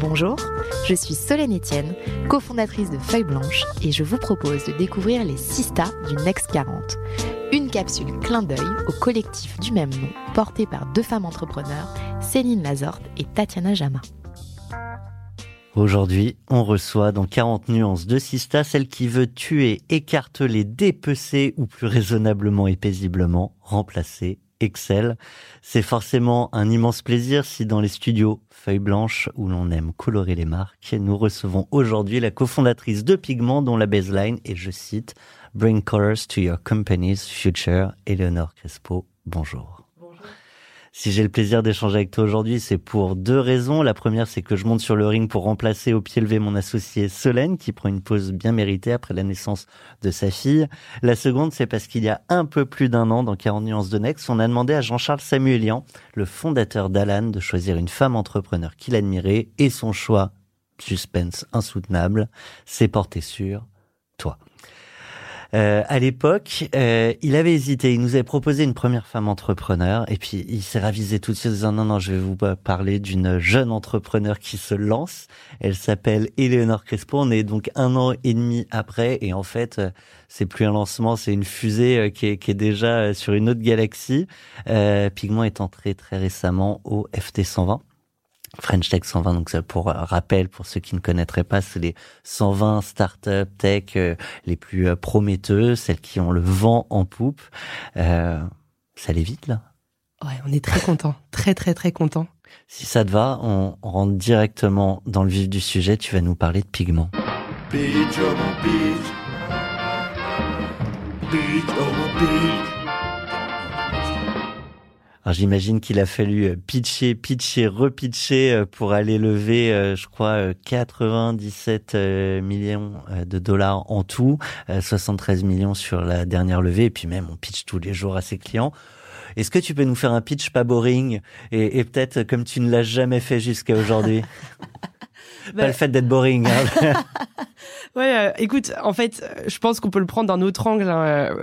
Bonjour, je suis Solène Etienne, cofondatrice de Feuille Blanche et je vous propose de découvrir les 6 stars du Next 40. Une capsule clin d'œil au collectif du même nom, porté par deux femmes entrepreneurs, Céline Lazorte et Tatiana Jama. Aujourd'hui, on reçoit dans 40 nuances de Sista celle qui veut tuer, écarteler, dépecer ou plus raisonnablement et paisiblement remplacer Excel. C'est forcément un immense plaisir si dans les studios Feuille Blanche où l'on aime colorer les marques, nous recevons aujourd'hui la cofondatrice de Pigment dont la baseline est, je cite, Bring colors to your company's future, Eleonore Crespo. Bonjour. Si j'ai le plaisir d'échanger avec toi aujourd'hui, c'est pour deux raisons. La première, c'est que je monte sur le ring pour remplacer au pied levé mon associé Solène, qui prend une pause bien méritée après la naissance de sa fille. La seconde, c'est parce qu'il y a un peu plus d'un an, dans 40 nuances de Next, on a demandé à Jean-Charles Samuelian, le fondateur d'Alan, de choisir une femme entrepreneur qu'il admirait, et son choix, suspense insoutenable, s'est porté sur toi. Euh, à l'époque, euh, il avait hésité. Il nous avait proposé une première femme entrepreneur, et puis il s'est ravisé tout de suite en disant non, non, je vais vous parler d'une jeune entrepreneur qui se lance. Elle s'appelle Eleonore Crespo. On est donc un an et demi après, et en fait, euh, c'est plus un lancement, c'est une fusée euh, qui est, qui est, déjà sur une autre galaxie. Euh, Pigment est entré très récemment au FT 120. French Tech 120, donc ça pour rappel, pour ceux qui ne connaîtraient pas, c'est les 120 startups tech euh, les plus euh, prometteuses, celles qui ont le vent en poupe. Euh, ça allait vite là? Ouais, on est très content, très très très content. Si ça te va, on rentre directement dans le vif du sujet. Tu vas nous parler de pigments. Beach, oh beach. Beach, oh beach. Alors j'imagine qu'il a fallu euh, pitcher, pitcher, repitcher euh, pour aller lever, euh, je crois, 97 millions de dollars en tout, 73 millions sur la dernière levée, et puis même on pitch tous les jours à ses clients. Est-ce que tu peux nous faire un pitch pas boring et, et peut-être comme tu ne l'as jamais fait jusqu'à aujourd'hui? Pas le fait d'être boring. Hein. ouais, euh, écoute, en fait, je pense qu'on peut le prendre d'un autre angle. Hein.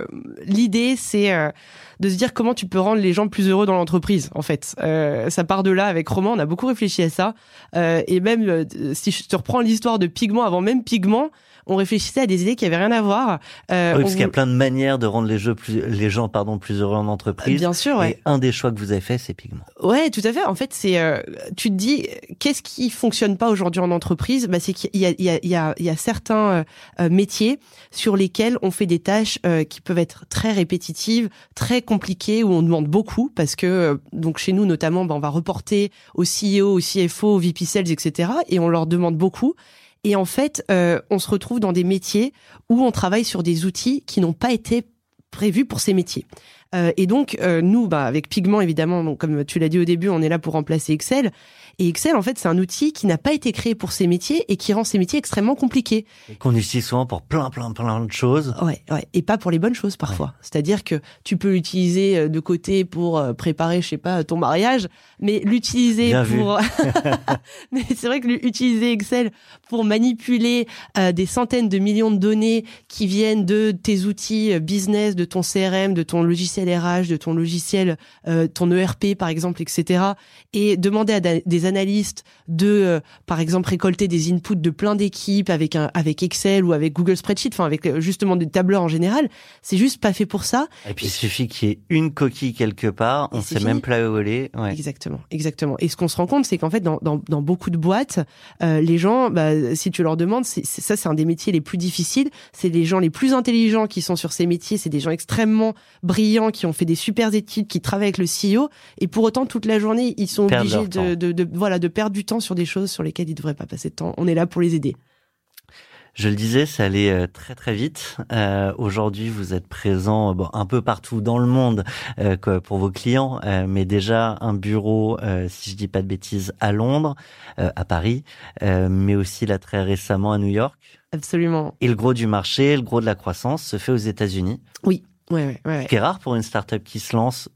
L'idée, c'est euh, de se dire comment tu peux rendre les gens plus heureux dans l'entreprise. En fait, euh, ça part de là. Avec Romain, on a beaucoup réfléchi à ça. et même si je te reprends l'histoire de Pigment, avant même Pigment, on réfléchissait à des idées qui avaient rien à voir. Euh, oui, parce qu'il y a plein de manières de rendre les jeux plus, les gens pardon plus heureux en entreprise. Bien sûr, ouais. Et un des choix que vous avez fait, c'est Pigment. Ouais, tout à fait. En fait, c'est euh, tu te dis qu'est-ce qui fonctionne pas aujourd'hui en entreprise? Bah, c'est qu'il y a il y a il y a, il y a certains euh, métiers sur lesquels on fait des tâches euh, qui peuvent être très répétitives, très compliquées, où on demande beaucoup parce que donc chez nous notamment, bah, on va reporter au CEO, au CFO, au VP Sales, etc. Et on leur demande beaucoup. Et en fait, euh, on se retrouve dans des métiers où on travaille sur des outils qui n'ont pas été prévus pour ces métiers. Euh, et donc, euh, nous, bah, avec Pigment, évidemment, donc, comme tu l'as dit au début, on est là pour remplacer Excel. Et Excel, en fait, c'est un outil qui n'a pas été créé pour ces métiers et qui rend ces métiers extrêmement compliqués. Qu'on utilise souvent pour plein, plein, plein de choses. Ouais, ouais. Et pas pour les bonnes choses parfois. C'est-à-dire que tu peux l'utiliser euh, de côté pour euh, préparer, je sais pas, ton mariage, mais l'utiliser pour. mais c'est vrai que l'utiliser Excel pour manipuler euh, des centaines de millions de données qui viennent de tes outils business, de ton CRM, de ton logiciel logiciel RH, de ton logiciel, euh, ton ERP par exemple, etc. Et demander à des analystes de, euh, par exemple, récolter des inputs de plein d'équipes avec un avec Excel ou avec Google Spreadsheet, enfin avec euh, justement des tableurs en général, c'est juste pas fait pour ça. Et puis il suffit qu'il y ait une coquille quelque part, on sait même pas où aller. Ouais. Exactement, exactement. Et ce qu'on se rend compte, c'est qu'en fait, dans, dans, dans, beaucoup de boîtes, euh, les gens, bah, si tu leur demandes, c'est, ça, c'est un des métiers les plus difficiles. C'est les gens les plus intelligents qui sont sur ces métiers. C'est des gens extrêmement brillants qui ont fait des super études, qui travaillent avec le CEO. Et pour autant, toute la journée, ils sont obligés de, de, de, voilà, de perdre du temps sur des choses sur lesquelles ils devraient pas passer de temps. On est là pour les aider. Je le disais, ça allait euh, très très vite. Euh, Aujourd'hui, vous êtes présent bon, un peu partout dans le monde euh, pour vos clients, euh, mais déjà un bureau, euh, si je dis pas de bêtises, à Londres, à Paris, mais aussi là très récemment à New York. Absolument. Et le gros du marché, le gros de la croissance se fait aux États-Unis. Oui. Ouais, ouais, ouais. Ce qui est rare pour une startup qui se lance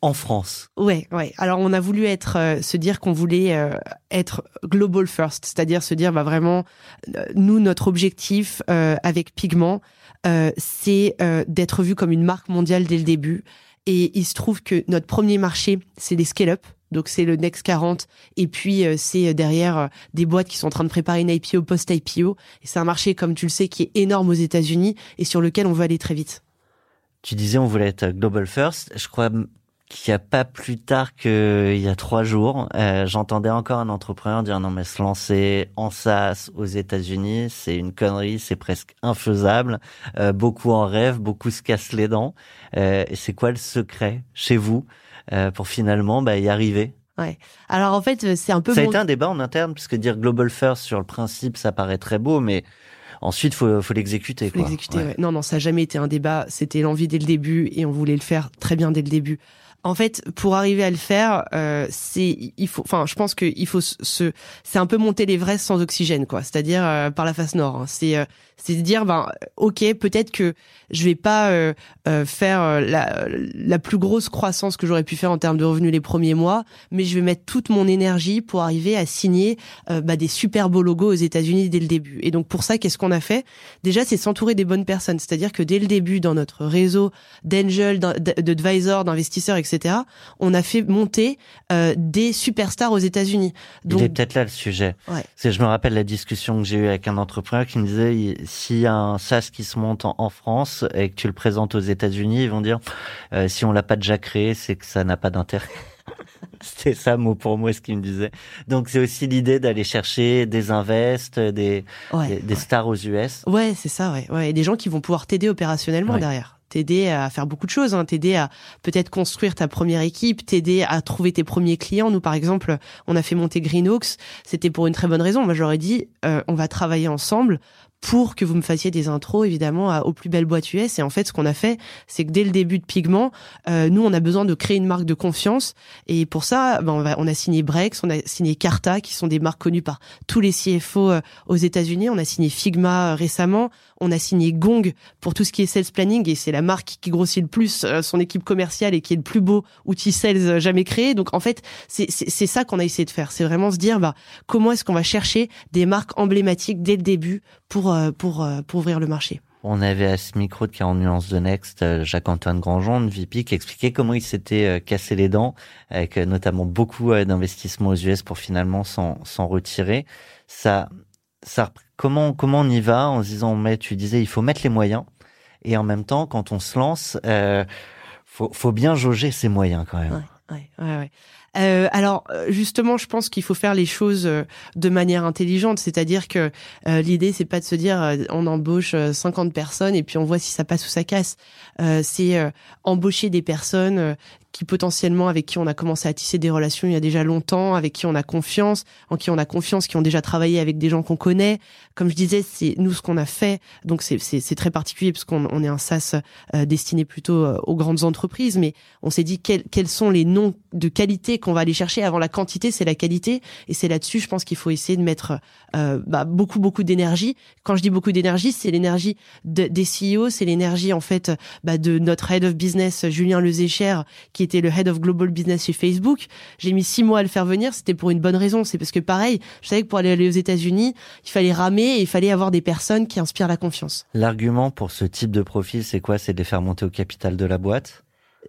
en France. Ouais, ouais. Alors on a voulu être, euh, se dire qu'on voulait euh, être global first, c'est-à-dire se dire bah vraiment, euh, nous notre objectif avec Pigment, c'est d'être vu comme une marque mondiale dès le début. Et il se trouve que notre premier marché, c'est les scale-up. Donc c'est le Next 40 et puis c'est derrière des boîtes qui sont en train de préparer une IPO post-IPO et c'est un marché comme tu le sais qui est énorme aux États-Unis et sur lequel on veut aller très vite. Tu disais on voulait être global first. Je crois qu'il n'y a pas plus tard qu'il y a trois jours, euh, j'entendais encore un entrepreneur dire non mais se lancer en SaaS aux États-Unis, c'est une connerie, c'est presque infaisable. Euh, beaucoup en rêvent, beaucoup se cassent les dents. Euh, et c'est quoi le secret chez vous euh, pour finalement bah, y arriver? Ouais. Alors en fait, c'est un peu. Ça a été un débat en interne puisque dire global first sur le principe, ça paraît très beau, mais Ensuite, faut, faut l'exécuter. Faut l'exécuter. Ouais. Non, non, ça n'a jamais été un débat. C'était l'envie dès le début et on voulait le faire très bien dès le début. En fait, pour arriver à le faire, euh, c'est il faut. Enfin, je pense qu'il faut se. C'est un peu monter l'Everest sans oxygène, quoi. C'est-à-dire euh, par la face nord. Hein. C'est euh, c'est dire ben ok peut-être que je vais pas euh, euh, faire euh, la, la plus grosse croissance que j'aurais pu faire en termes de revenus les premiers mois mais je vais mettre toute mon énergie pour arriver à signer bah, des super beaux logos aux États-Unis dès le début et donc pour ça qu'est-ce qu'on a fait? Déjà c'est s'entourer des bonnes personnes c'est-à-dire que dès le début dans notre réseau d'angels d'advisors d'investisseurs etc on a fait monter des superstars aux États-Unis donc il est peut-être là le sujet ouais. je me rappelle la discussion que j'ai eue avec un entrepreneur qui me disait s'il y a un SaaS qui se monte en, France et que tu le présentes aux États-Unis, ils vont dire euh, si on l'a pas déjà créé, c'est que ça n'a pas d'intérêt. C'était ça mot pour mot ce qu'il me disait. Donc c'est aussi l'idée d'aller chercher des invests, des, des, stars aux US. Ouais, c'est ça, ouais. ouais. Et des gens qui vont pouvoir t'aider opérationnellement derrière t'aider à faire beaucoup de choses, hein, t'aider à peut-être construire ta première équipe, t'aider à trouver tes premiers clients. Nous, par exemple, on a fait monter Greenhawks, c'était pour une très bonne raison. Moi, j'aurais dit, euh, on va travailler ensemble pour que vous me fassiez des intros évidemment à, aux plus belles boîtes US et en fait ce qu'on a fait c'est que dès le début de Pigment euh, nous on a besoin de créer une marque de confiance. Et pour ça ben, on, va, on a signé Brex on a signé Carta qui sont des marques connues par tous les CFO euh, aux États-Unis. On a signé Figma euh, récemment on a signé Gong pour tout ce qui est sales planning et c'est la marque qui grossit le plus son équipe commerciale et qui est le plus beau outil sales jamais créé donc en fait c'est ça qu'on a essayé de faire c'est vraiment se dire bah comment est-ce qu'on va chercher des marques emblématiques dès le début pour euh, pour, euh, pour, ouvrir le marché? On avait à ce micro de 40 nuances de Next, euh, Jacques-Antoine Grandjean, de VP, qui expliquait comment il s'était cassé les dents, avec notamment beaucoup d'investissements aux US pour finalement s'en retirer. Ça, ça, comment, comment on y va en se disant, mais tu disais, il faut mettre les moyens, et en même temps, quand on se lance, euh, faut, faut bien jauger ses moyens quand même. Euh, alors euh, justement, je pense qu'il faut faire les choses euh, de manière intelligente, c'est-à-dire que euh, l'idée c'est pas de se dire on embauche 50 personnes et puis on voit si ça passe ou ça casse. c'est embaucher des personnes qui potentiellement avec qui on a commencé à tisser des relations il y a déjà longtemps, avec qui on a confiance, en qui on a confiance, qui ont déjà travaillé avec des gens qu'on connaît. Comme je disais, c'est nous ce qu'on a fait, donc c'est très particulier parce qu'on on est un SaaS euh, destiné plutôt euh, aux grandes entreprises, mais on s'est dit quels, quels sont les noms de qualité qu'on va aller chercher avant la quantité, c'est la qualité, et c'est là-dessus, je pense qu'il faut essayer de mettre euh, bah, beaucoup beaucoup d'énergie. Quand je dis beaucoup d'énergie, c'est l'énergie de, des CEO, c'est l'énergie en fait bah, de notre head of business Julien Lezécher qui était le head of global business chez Facebook. J'ai mis six mois à le faire venir. C'était pour une bonne raison. C'est parce que pareil, je savais que pour aller, aller aux États-Unis, il fallait ramer et il fallait avoir des personnes qui inspirent la confiance. L'argument pour ce type de profil, c'est quoi? C'est de les faire monter au capital de la boîte?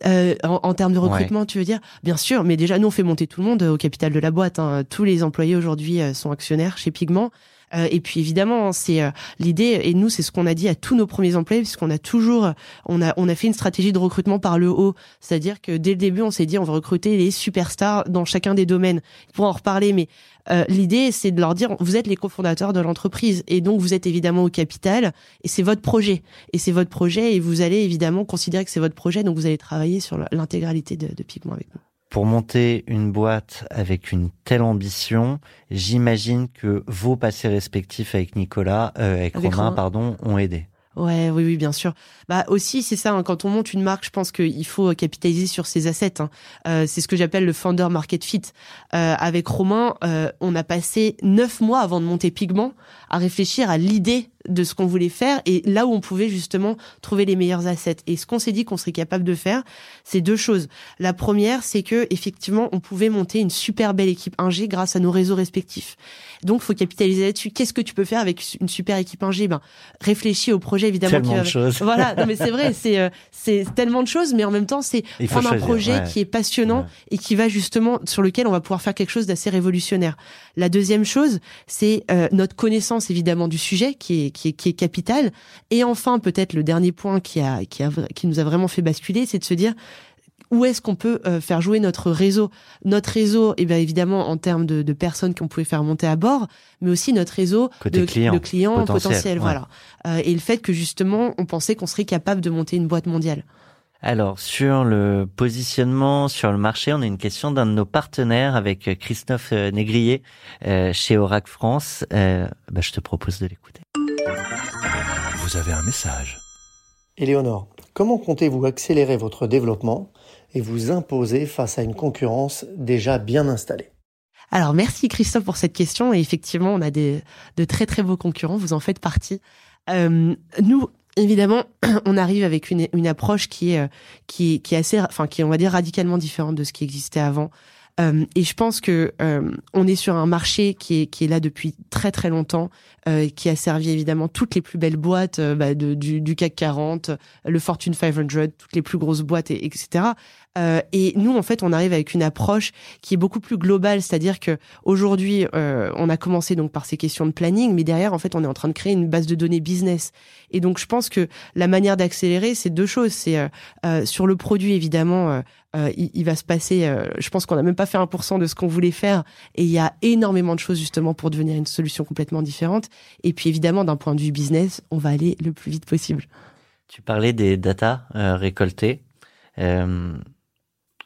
Euh, en, termes de recrutement, tu veux dire? Bien sûr, mais déjà, nous, on fait monter tout le monde au capital de la boîte. Hein. Tous les employés aujourd'hui euh, sont actionnaires chez Pigment. Euh, et puis évidemment, c'est euh, l'idée. Et nous, c'est ce qu'on a dit à tous nos premiers employés, puisqu'on a toujours, on a, on a fait une stratégie de recrutement par le haut. C'est-à-dire que dès le début, on s'est dit, on va recruter les superstars dans chacun des domaines. Pour en reparler, mais euh, l'idée, c'est de leur dire, vous êtes les cofondateurs de l'entreprise et donc vous êtes évidemment au capital et c'est votre projet. Et c'est votre projet et vous allez évidemment considérer que c'est votre projet, donc vous allez travailler sur l'intégralité de, de Pigment avec nous. Pour monter une boîte avec une telle ambition, j'imagine que vos passés respectifs avec Nicolas, euh, avec, Romain, pardon, ont aidé. Ouais, oui, oui, bien sûr. Bah aussi, c'est ça. Hein, quand on monte une marque, je pense qu'il faut capitaliser sur ses assets. Hein. Euh, c'est ce que j'appelle le founder market fit. Euh, avec Romain, euh, on a passé neuf mois avant de monter Pigment à réfléchir à l'idée de ce qu'on voulait faire et là où on pouvait justement trouver les meilleurs assets. Et ce qu'on s'est dit qu'on serait capable de faire, c'est deux choses. La première, c'est que effectivement, on pouvait monter une super belle équipe ingé grâce à nos réseaux respectifs. Donc, faut capitaliser là-dessus. Qu'est-ce que tu peux faire avec une super équipe ingé Ben, réfléchis au projet évidemment. Tellement de choses. Voilà, non, mais c'est vrai, c'est euh, c'est tellement de choses, mais en même temps, c'est prendre un projet qui est passionnant et qui va justement sur lequel on va pouvoir faire quelque chose d'assez révolutionnaire. La deuxième chose, c'est euh, notre connaissance évidemment du sujet qui est qui est, qui est capital. Et enfin, peut-être le dernier point qui a qui a qui nous a vraiment fait basculer, c'est de se dire où est-ce qu'on peut euh, faire jouer notre réseau? Notre réseau, eh bien évidemment en termes de, de personnes qu'on pouvait faire monter à bord, mais aussi notre réseau de, clients, de clients potentiels. voilà. Euh, et le fait que justement, on pensait qu'on serait capable de monter une boîte mondiale. Alors sur le positionnement sur le marché, on a une question d'un de nos partenaires avec Christophe euh, Négrier chez Orac France. bah, je te propose de l'écouter. Vous avez un message. Éléonore, comment comptez-vous accélérer votre développement et vous imposer face à une concurrence déjà bien installée? Alors merci Christophe pour cette question et effectivement on a des, de très très beaux concurrents, vous en faites partie. Euh, nous évidemment on arrive avec une, une approche qui est qui qui est assez enfin qui est on va dire radicalement différente de ce qui existait avant. Euh, et je pense que euh, on est sur un marché qui est qui est là depuis très très longtemps, euh, qui a servi évidemment toutes les plus belles boîtes bah, de, du, du, CAC 40, le Fortune 500, toutes les plus grosses boîtes, et, etc. Euh, et nous, en fait, on arrive avec une approche qui est beaucoup plus globale, c'est-à-dire que aujourd'hui, euh, on a commencé donc par ces questions de planning, mais derrière, en fait, on est en train de créer une base de données business. Et donc, je pense que la manière d'accélérer, c'est deux choses. C'est euh, sur le produit, évidemment. Il, il, va se passer, je pense qu'on n'a même pas fait 1% de ce qu'on voulait faire et il y a énormément de choses justement pour devenir une solution complètement différente. Et puis évidemment, d'un point de vue business, on va aller le plus vite possible. Tu parlais des data récoltées.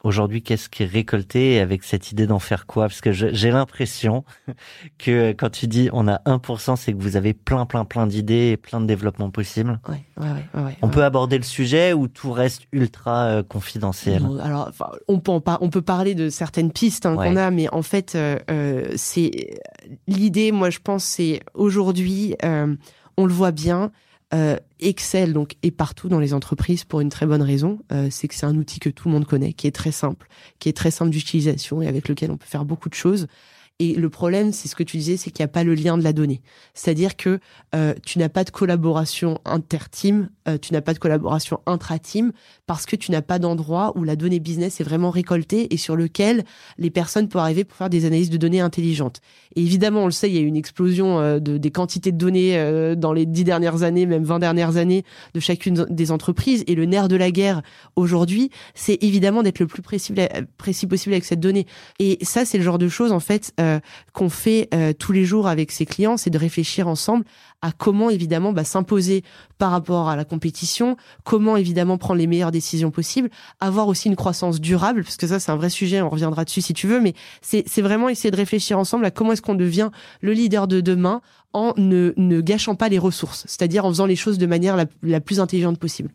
Aujourd'hui, qu'est-ce qui est récolté avec cette idée d'en faire quoi? Parce que j'ai l'impression que quand tu dis on a 1%, c'est que vous avez plein, plein, plein d'idées et plein de développements possibles. Ouais, ouais, ouais, ouais on peut aborder le sujet ou tout reste ultra euh, confidentiel? Alors, on peut, on peut parler de certaines pistes hein, qu'on a, mais en fait, euh, euh c'est l'idée. Moi, je pense, c'est aujourd'hui, euh, on le voit bien euh, Excel donc est partout dans les entreprises pour une très bonne raison, euh, c'est que c'est un outil que tout le monde connaît, qui est très simple, qui est très simple d'utilisation et avec lequel on peut faire beaucoup de choses. Et le problème, c'est ce que tu disais, c'est qu'il n'y a pas le lien de la donnée. C'est-à-dire que euh, tu n'as pas de collaboration inter-team, euh, tu n'as pas de collaboration intra-team, parce que tu n'as pas d'endroit où la donnée business est vraiment récoltée et sur lequel les personnes peuvent arriver pour faire des analyses de données intelligentes. Et évidemment, on le sait, il y a eu une explosion euh, de, des quantités de données dans les dix dernières années, même vingt dernières années, de chacune des entreprises. Et le nerf de la guerre aujourd'hui, c'est évidemment d'être le plus précis, précis possible avec cette donnée. Et ça, c'est le genre de choses, en fait, euh, qu'on fait euh, tous les jours avec ses clients, c'est de réfléchir ensemble à comment évidemment bah, s'imposer par rapport à la compétition, comment évidemment prendre les meilleures décisions possibles, avoir aussi une croissance durable, parce que ça c'est un vrai sujet, on reviendra dessus si tu veux, mais c'est vraiment essayer de réfléchir ensemble à comment est-ce qu'on devient le leader de demain en ne, ne gâchant pas les ressources, c'est-à-dire en faisant les choses de manière la, la plus intelligente possible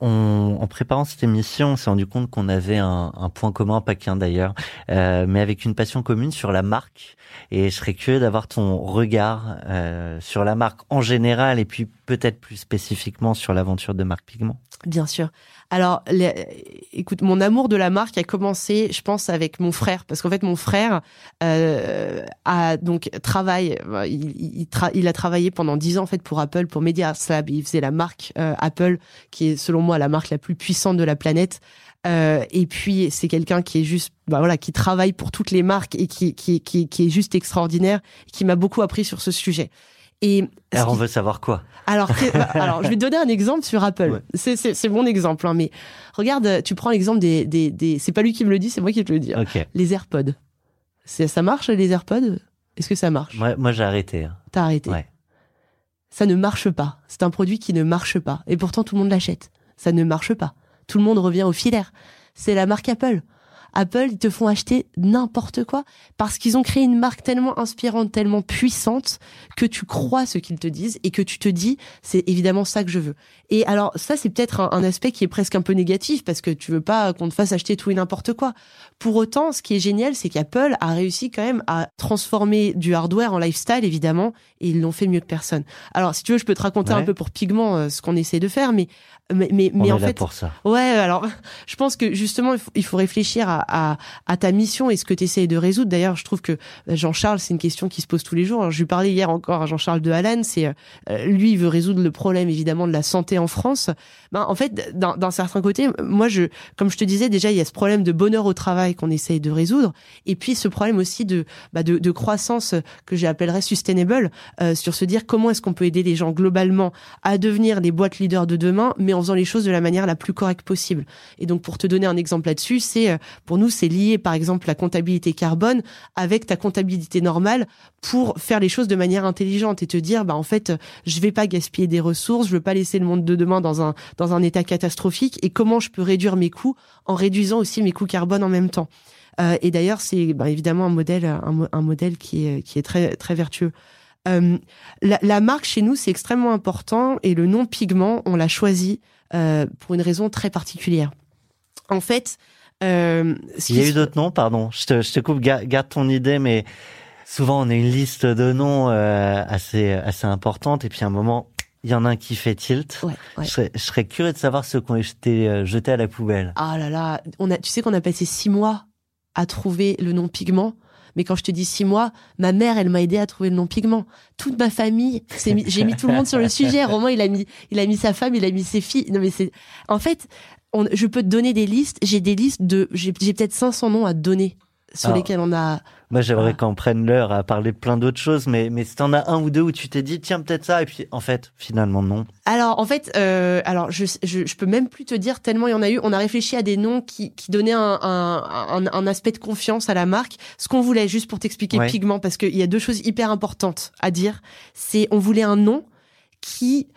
en préparant cette émission, on s'est rendu compte qu'on avait un, point commun, pas qu'un d'ailleurs, euh, mais avec une passion commune sur la marque. Et je serais curieux d'avoir ton regard euh, sur la marque en général et puis peut-être plus spécifiquement sur l'aventure de Marc Pigment. Bien sûr. Alors, écoute, mon amour de la marque a commencé, je pense, avec mon frère, parce qu'en fait, mon frère euh, a donc travaille, il, il, a travaillé pendant dix ans en fait pour Apple, pour Media Lab. Il faisait la marque euh, Apple, qui est selon moi la marque la plus puissante de la planète. Euh, et puis c'est quelqu'un qui est juste, bah voilà, qui travaille pour toutes les marques et qui, qui est juste extraordinaire, qui m'a beaucoup appris sur ce sujet. Et alors on veut savoir quoi Alors, bah, alors je vais te donner un exemple sur Apple. C'est C'est mon exemple, hein, mais regarde, tu prends l'exemple des, des, des... c'est pas lui qui me le dit, c'est moi qui te le dis. Hein. Les AirPods. Ça marche les AirPods? Est-ce que ça marche? Moi, moi j'ai arrêté. Hein. T'as arrêté? Ouais. Ça ne marche pas. C'est un produit qui ne marche pas. Et pourtant tout le monde l'achète. Ça ne marche pas. Tout le monde revient au filaire. C'est la marque Apple. Apple, ils te font acheter n'importe quoi parce qu'ils ont créé une marque tellement inspirante, tellement puissante que tu crois ce qu'ils te disent et que tu te dis c'est évidemment ça que je veux. Et alors ça c'est peut-être un, aspect qui est presque un peu négatif parce que tu veux pas qu'on te fasse acheter tout et n'importe quoi. Pour autant, ce qui est génial, c'est qu'Apple a réussi quand même à transformer du hardware en lifestyle évidemment et ils l'ont fait mieux que personne. Alors si tu veux, je peux te raconter un peu pour Pigment euh, ce qu'on essaie de faire, mais mais mais, mais en fait pour ça. ouais alors je pense que justement il faut, il faut réfléchir à, à, ta mission et ce que tu essayes de résoudre. D'ailleurs je trouve que euh, Jean-Charles c'est une question qui se pose tous les jours je lui parlais hier encore à Jean-Charles de Hallan c'est euh, lui il veut résoudre le problème évidemment de la santé en France. Ben en fait d'un certain côté moi je comme je te disais déjà il y a ce problème de bonheur au travail qu'on essaye de résoudre et puis ce problème aussi de bah, de, de, croissance que j'appellerais sustainable euh, sur se dire comment est-ce qu'on peut aider les gens globalement à devenir les boîtes leaders de demain mais en faisant les choses de la manière la plus correcte possible. Et donc, pour te donner un exemple là-dessus, c'est euh, pour nous, c'est lié, par exemple, la comptabilité carbone avec ta comptabilité normale pour faire les choses de manière intelligente et te dire, bah en fait, je vais pas gaspiller des ressources, je veux pas laisser le monde de demain dans un dans un état catastrophique et comment je peux réduire mes coûts en réduisant aussi mes coûts carbone en même temps. Euh, et d'ailleurs, c'est bah, évidemment un modèle un, modèle qui est qui est très très vertueux. Euh, la, la, marque chez nous, c'est extrêmement important et le nom pigment, on l'a choisi euh, pour une raison très particulière. En fait, euh, il y a eu d'autres noms, pardon. Je te, je te coupe, garde, ton idée, mais souvent on a une liste de noms euh, assez assez importante et puis à un moment il y en a un qui fait tilt. Ouais, Je, serais, je, serais, curieux de savoir ceux qui ont été euh, jetés à la poubelle. Ah là là, on a, tu sais qu'on a passé six mois à trouver le nom pigment. Mais quand je te dis six mois, ma mère, elle m'a aidé à trouver le nom pigment. Toute ma famille, j'ai mis tout le monde sur le sujet. Romain, il a mis, il a mis sa femme, il a mis ses filles. Non mais c'est, en fait, on, je peux te donner des listes. J'ai des listes de, j'ai peut-être 500 noms à te donner sur lesquels on a. Moi, j'aimerais qu'on prenne l'heure à parler plein d'autres choses, mais mais si t'en as un ou deux où tu t'es dit tiens peut-être ça et puis en fait finalement non. Alors en fait, euh, alors je, je, je peux même plus te dire tellement il y en a eu. On a réfléchi à des noms qui qui donnaient un un, un, aspect de confiance à la marque. Ce qu'on voulait juste pour t'expliquer pigment parce qu'il y a deux choses hyper importantes à dire. C'est on voulait un nom qui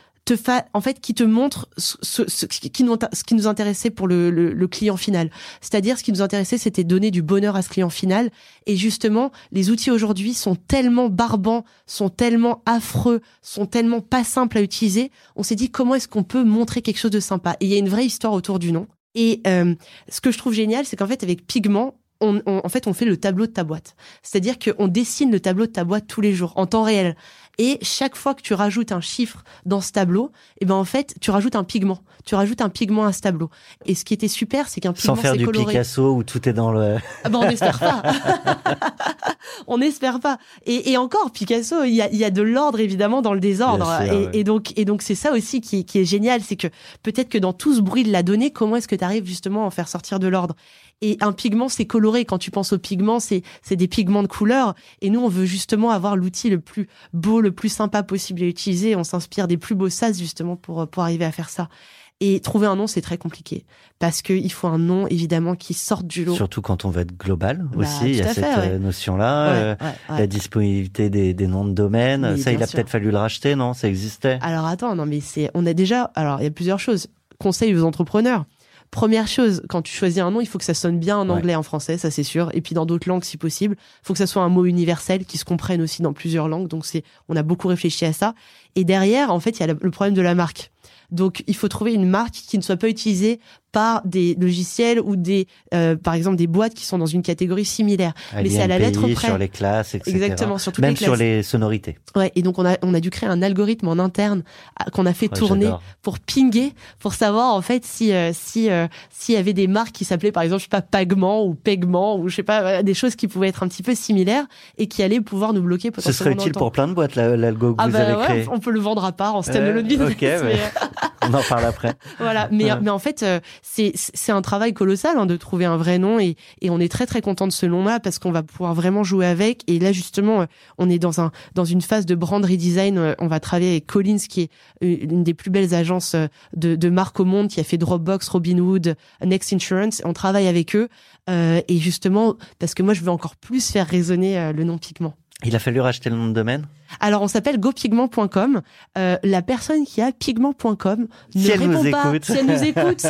en fait qui te montre ce, ce, qui nous ce qui nous intéressait pour le, le, client final. C'est-à-dire ce qui nous intéressait c'était donner du bonheur à ce client final et justement les outils aujourd'hui sont tellement barbants, sont tellement affreux, sont tellement pas simples à utiliser. On s'est dit comment est-ce qu'on peut montrer quelque chose de sympa? Et il y a une vraie histoire autour du nom. Et euh, ce que je trouve génial, c'est qu'en fait, avec Pigment, on, en fait, on fait le tableau de ta boîte. C'est-à-dire qu'on dessine le tableau de ta boîte tous les jours, en temps réel. Et chaque fois que tu rajoutes un chiffre dans ce tableau, eh ben en fait, tu rajoutes un pigment. Tu rajoutes un pigment à ce tableau. Et ce qui était super, c'est qu'un pigment Sans faire du Picasso où tout est dans le. Ah ben on n'espère pas. on n'espère pas. Et, et, encore, Picasso, il y a, il y a de l'ordre évidemment dans le désordre. et, et, donc, et donc c'est ça aussi qui, qui est génial, c'est que peut-être que dans tout ce bruit de la donnée, comment est-ce que tu arrives justement à en faire sortir de l'ordre? Et un pigment, c'est coloré. Quand tu penses au pigment, c'est c'est des pigments de couleur. Et nous, on veut justement avoir l'outil le plus beau, le plus sympa possible à utiliser. On s'inspire des plus beaux sas justement pour pour arriver à faire ça. Et trouver un nom, c'est très compliqué parce qu'il faut un nom évidemment qui sorte du lot. Surtout quand on veut être global bah, aussi, il y a cette euh, notion-là, euh, la disponibilité des, des, noms de domaine. ça, il a peut-être fallu le racheter, non? Ça existait? Alors attends, non mais c'est, on a déjà, alors il y a plusieurs choses. Conseil aux entrepreneurs Première chose, quand tu choisis un nom, il faut que ça sonne bien en anglais, en français, ça c'est sûr, et puis dans d'autres langues si possible. Il faut que ça soit un mot universel qui se comprenne aussi dans plusieurs langues. Donc c'est, on a beaucoup réfléchi à ça. Et derrière, en fait, il y a le problème de la marque. Donc, il faut trouver une marque qui ne soit pas utilisée par des logiciels ou des, euh, par exemple, des boîtes qui sont dans une catégorie similaire. Mais c'est à la lettre près. Sur les classes, etc. Exactement, sur toutes Même les classes. sur les sonorités. Ouais, et donc on a, on a dû créer un algorithme en interne qu'on a fait tourner pour pinguer, pour savoir en fait si, euh, si, euh, s'il y avait des marques qui s'appelaient par exemple, je sais pas, Pagement ou Pegment ou je sais pas, des choses qui pouvaient être un petit peu similaires et qui allaient pouvoir nous bloquer potentiellement. Ce serait utile pour plein de boîtes, l'algo que ah vous bah avez ouais, créé. On peut le vendre à part en standalone euh, business. Okay, mais... on en parle après. voilà, mais, mais en fait, c'est, un travail colossal hein, de trouver un vrai nom et, on est très très content de ce nom-là parce qu'on va pouvoir vraiment jouer avec. Et là justement, on est dans un dans une phase de brand redesign. On va travailler avec Collins qui est une des plus belles agences de, marque au monde qui a fait Dropbox, Robinhood, Next Insurance. On travaille avec eux euh, et justement parce que moi je veux encore plus faire résonner euh, le nom Pigment. Il a fallu racheter le nom de domaine? Alors, on s'appelle gopigment.com. Euh, la personne qui a pigment.com ne si répond nous pas. Écoute. Si elle nous écoute,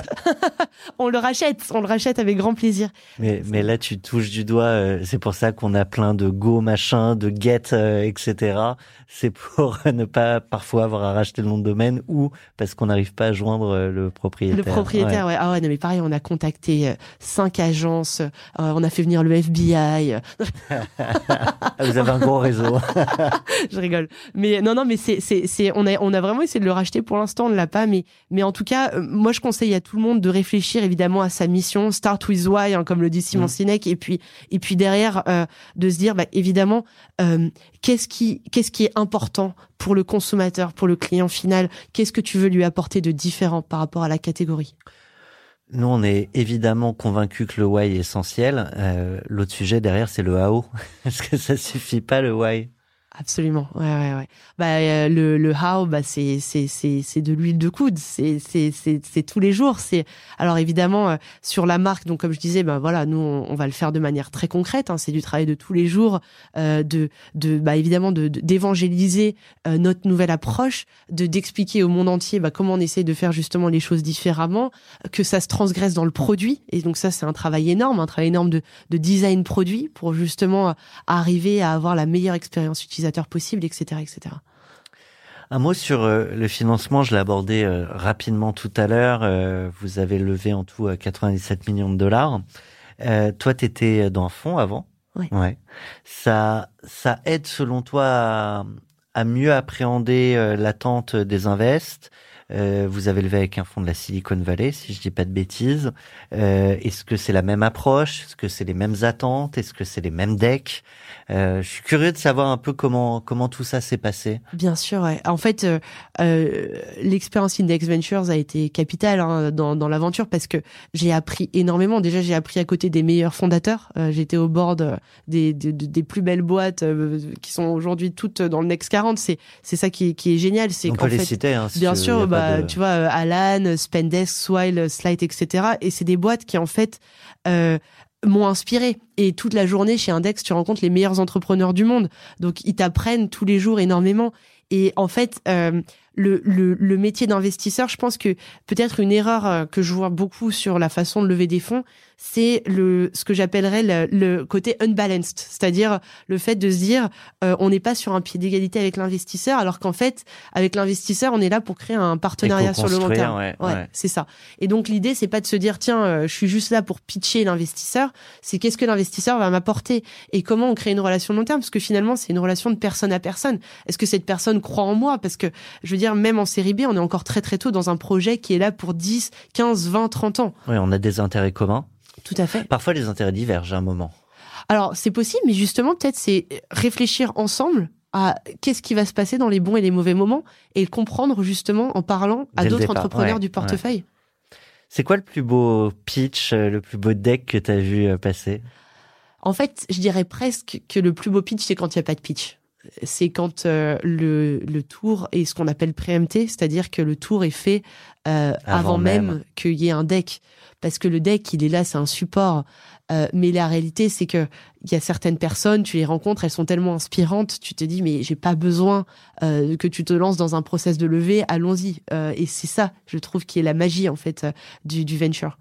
on le rachète. On le rachète avec grand plaisir. Mais, mais là, tu touches du doigt. Euh, c'est pour ça qu'on a plein de go machin, de get, euh, etc. C'est pour ne pas parfois avoir à racheter le nom de domaine ou parce qu'on n'arrive pas à joindre le propriétaire. Le propriétaire, ouais. ouais. Ah ouais, non, mais pareil, on a contacté cinq agences. on a fait venir le FBI. Vous avez un gros réseau. je rigole. Mais non, non, mais c'est, c'est, c'est, on a, on a vraiment essayé de le racheter. Pour l'instant, on ne l'a pas, mais, mais en tout cas, euh, moi, je conseille à tout le monde de réfléchir évidemment à sa mission, start with why, hein, comme le dit Simon mmh. Sinek, et puis, et puis derrière, euh, de se dire, bah, évidemment, euh, qu'est-ce qui, qu'est-ce qui est important pour le consommateur, pour le client final? Qu'est-ce que tu veux lui apporter de différent par rapport à la catégorie? Nous, on est évidemment convaincus que le why est essentiel. Euh, L'autre sujet derrière, c'est le how. Est-ce que ça suffit pas le why Absolument, ouais, ouais, ouais. Bah euh, le le how, bah c'est c'est c'est c'est de l'huile de coude, c'est c'est c'est c'est tous les jours. C'est alors évidemment euh, sur la marque, donc comme je disais, bah voilà, nous on, va le faire de manière très concrète. Hein, c'est du travail de tous les jours, euh, de de bah évidemment de d'évangéliser euh, notre nouvelle approche, de d'expliquer au monde entier bah comment on essaie de faire justement les choses différemment, que ça se transgresse dans le produit. Et donc ça c'est un travail énorme, un travail énorme de de design produit pour justement arriver à avoir la meilleure expérience utilisateur possible, etc., etc. Un mot sur euh, le financement, je l'ai abordé euh, rapidement tout à l'heure. Euh, vous avez levé en tout 97 millions de dollars. toi, tu étais dans le fond avant. Oui. Ouais. Ça, ça aide selon toi à, à mieux appréhender l'attente des invests. Vous avez levé avec un fonds de la Silicon Valley, si je dis pas de bêtises. Est-ce que c'est la même approche? Est-ce que c'est les mêmes attentes? Est-ce que c'est les mêmes decks? Euh, je suis curieux de savoir un peu comment comment tout ça s'est passé. Bien sûr, ouais. En fait, euh, euh, l'expérience Index Ventures a été capitale hein, dans, dans l'aventure parce que j'ai appris énormément. Déjà, j'ai appris à côté des meilleurs fondateurs. Euh, J'étais au board des, des, des, plus belles boîtes euh, qui sont aujourd'hui toutes dans le Next 40. C'est c'est ça qui est, qui est génial. C'est On peut les citer. Hein, si bien sûr, bah, de... tu vois, Alan, Spendesk, Swile, Slide, etc. Et c'est des boîtes qui en fait euh, m'ont inspiré. Et toute la journée chez Index, tu rencontres les meilleurs entrepreneurs du monde. Donc, ils t'apprennent tous les jours énormément. Et en fait, euh, le, le, le, métier d'investisseur, je pense que peut-être une erreur euh, que je vois beaucoup sur la façon de lever des fonds, c'est le ce que j'appellerais le, le, côté unbalanced, c'est-à-dire le fait de se dire euh, on n'est pas sur un pied d'égalité avec l'investisseur, alors qu'en fait avec l'investisseur on est là pour créer un partenariat sur le long terme. Ouais, ouais, ouais. c'est ça. Et donc l'idée c'est pas de se dire tiens euh, je suis juste là pour pitcher l'investisseur, c'est qu'est-ce que l'investisseur va m'apporter et comment on crée une relation long terme parce que finalement c'est une relation de personne à personne. Est-ce que cette personne croit en moi? Parce que je veux dire même en série B on est encore très très tôt dans un projet qui est là pour 10, 15, 20, 30 ans. Oui, on a des intérêts communs. Tout à fait. Parfois, les intérêts divergent à un moment. Alors, c'est possible, mais justement, peut-être c'est réfléchir ensemble à qu'est-ce qui va se passer dans les bons et les mauvais moments et le comprendre justement en parlant à d'autres entrepreneurs ouais, du portefeuille. Ouais. C'est quoi le plus beau pitch, le plus beau deck que tu as vu passer? En fait, je dirais presque que le plus beau pitch, c'est quand il n'y a pas de pitch. C'est quand euh, le, le tour est ce qu'on appelle préempté, c'est-à-dire que le tour est fait euh, avant, avant, même, même. qu'il y ait un deck parce que le deck, il est là, c'est un support. Euh, mais la réalité, c'est que il y a certaines personnes, tu les rencontres, elles sont tellement inspirantes, tu te dis mais j'ai pas besoin euh, que tu te lances dans un process de levée, allons-y. Euh, et c'est ça, je trouve, qui est la magie en fait du, du venture.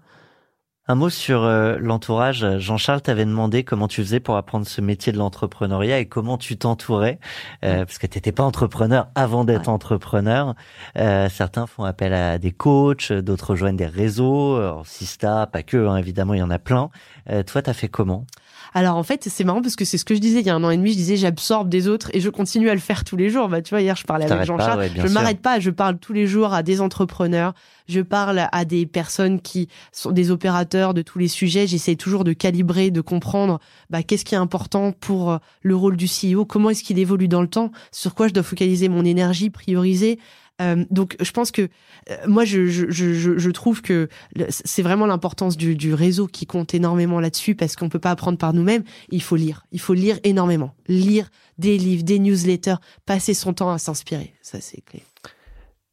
Un mot sur euh, l'entourage. Jean-Charles t'avait demandé comment tu faisais pour apprendre ce métier de l'entrepreneuriat et comment tu t'entourais, euh, parce que tu n'étais pas entrepreneur avant d'être entrepreneur. Euh, certains font appel à des coachs, d'autres rejoignent des réseaux, alors, Sista, pas que, hein, évidemment, il y en a plein. toi, t'as fait comment? Alors en fait, c'est marrant parce que c'est ce que je disais il y a un an et demi. Je disais j'absorbe des autres et je continue à le faire tous les jours. Bah tu vois, hier je parlais avec Jean-Charles. je m'arrête pas. Je parle tous les jours à des entrepreneurs. Je parle à des personnes qui sont des opérateurs de tous les sujets. J'essaie toujours de calibrer, de comprendre bah, qu'est-ce qui est important pour euh, le rôle du CEO, comment est-ce qu'il évolue dans le temps, sur quoi je dois focaliser mon énergie, prioriser. Euh, donc, je pense que euh, moi, je, je, je, je, trouve que c'est vraiment l'importance du, du, réseau qui compte énormément là-dessus parce qu'on peut pas apprendre par nous-mêmes. Il faut lire. Il faut lire énormément. Lire des livres, des newsletters, passer son temps à s'inspirer. Ça, c'est clé.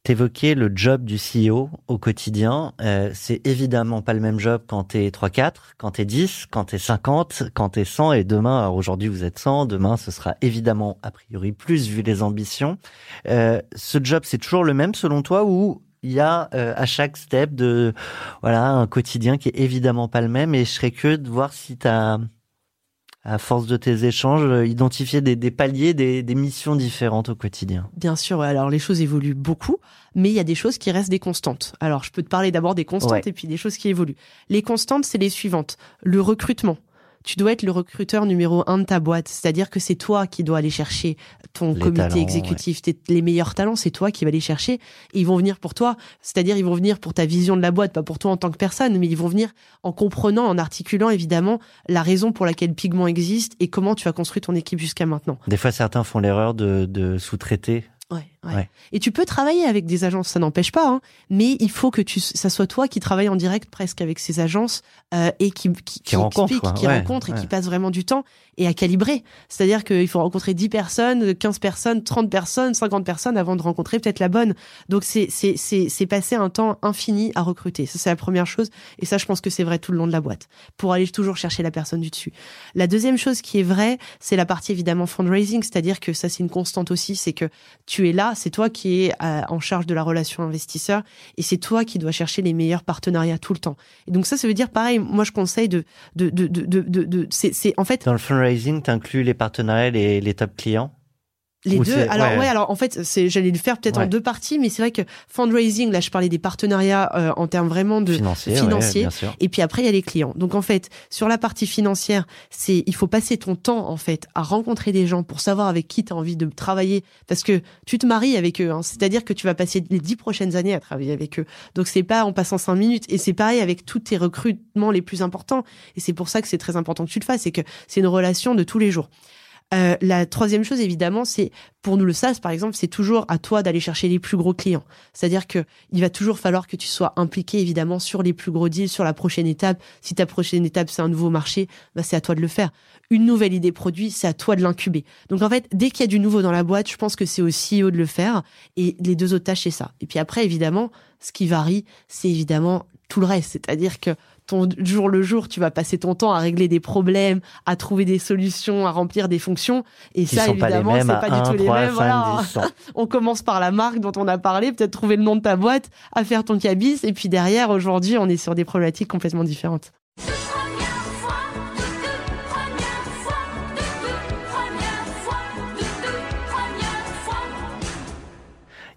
T'évoquais le job du CEO au quotidien. Euh, c'est évidemment pas le même job quand t'es 3-4, quand t'es 10, quand t'es 50, quand t'es 100 et demain, alors aujourd'hui vous êtes 100, demain ce sera évidemment a priori plus vu les ambitions. Euh, ce job c'est toujours le même selon toi ou il y a euh, à chaque step de voilà un quotidien qui est évidemment pas le même? Et je serais curieux de voir si t'as à force de tes échanges, euh, identifier des, des paliers, des, des, missions différentes au quotidien Bien sûr, alors les choses évoluent beaucoup, mais il y a des choses qui restent des constantes. Alors je peux te parler d'abord des constantes et puis des choses qui évoluent. Les constantes, c'est les suivantes. Le recrutement tu dois être le recruteur numéro un de ta boîte. C'est-à-dire que c'est toi qui dois aller chercher ton comité exécutif, les meilleurs talents, c'est toi qui vas les chercher. Et ils vont venir pour toi. C'est-à-dire, ils vont venir pour ta vision de la boîte, pas pour toi en tant que personne, mais ils vont venir en comprenant, en articulant évidemment la raison pour laquelle Pigment existe et comment tu as construit ton équipe jusqu'à maintenant. Des fois, certains font l'erreur de, de sous-traiter Ouais, ouais. Et tu peux travailler avec des agences, ça n'empêche pas, hein, mais il faut que tu, ça soit toi qui travaille en direct presque avec ces agences euh, et qui qui, qui, rencontre, qui rencontre et qui passe vraiment du temps et à calibrer. C'est-à-dire qu'il faut rencontrer 10 personnes, 15 personnes, 30 personnes, 50 personnes avant de rencontrer peut-être la bonne. Donc c'est c'est passer un temps infini à recruter. Ça c'est la première chose et ça je pense que c'est vrai tout le long de la boîte pour aller toujours chercher la personne du dessus. La deuxième chose qui est vraie, c'est la partie évidemment fundraising, c'est-à-dire que ça c'est une constante aussi, c'est que tu es là, c'est toi qui es euh, en charge de la relation investisseur et c'est toi qui dois chercher les meilleurs partenariats tout le temps. Et donc ça ça veut dire pareil, moi je conseille de de de de de, c'est en fait dans le fundraising, inclus les partenariats et les top clients? Les deux. Alors ouais. alors en fait, c'est j'allais le faire peut-être en deux parties, mais c'est vrai que fundraising, là, je parlais des partenariats euh, en termes vraiment de financiers. et puis après, il y a les clients. Donc en fait, sur la partie financière, c'est il faut passer ton temps en fait à rencontrer des gens pour savoir avec qui tu as envie de travailler, parce que tu te maries avec eux. Hein. C'est-à-dire que tu vas passer les dix prochaines années à travailler avec eux. Donc c'est pas en passant cinq minutes. Et c'est pareil avec tous tes recrutements les plus importants. Et c'est pour ça que c'est très important que tu le fasses, c'est que c'est une relation de tous les jours. Euh, la troisième chose, évidemment, c'est pour nous le SaaS, par exemple, c'est toujours à toi d'aller chercher les plus gros clients. C'est-à-dire que il va toujours falloir que tu sois impliqué, évidemment, sur les plus gros deals, sur la prochaine étape. Si ta prochaine étape, c'est un nouveau marché, bah, c'est à toi de le faire. Une nouvelle idée produit, c'est à toi de l'incuber. Donc, en fait, dès qu'il y a du nouveau dans la boîte, je pense que c'est au CEO de le faire. Et les deux autres tâches, c'est ça. Et puis après, évidemment, ce qui varie, c'est évidemment tout le reste. C'est-à-dire que ton jour le jour, tu vas passer ton temps à régler des problèmes, à trouver des solutions, à remplir des fonctions. Et ça, évidemment, c'est pas du tout les mêmes. Voilà. on commence par la marque dont on a parlé, peut-être trouver le nom de ta boîte, à faire ton cabis. Et puis derrière, aujourd'hui, on est sur des problématiques complètement différentes.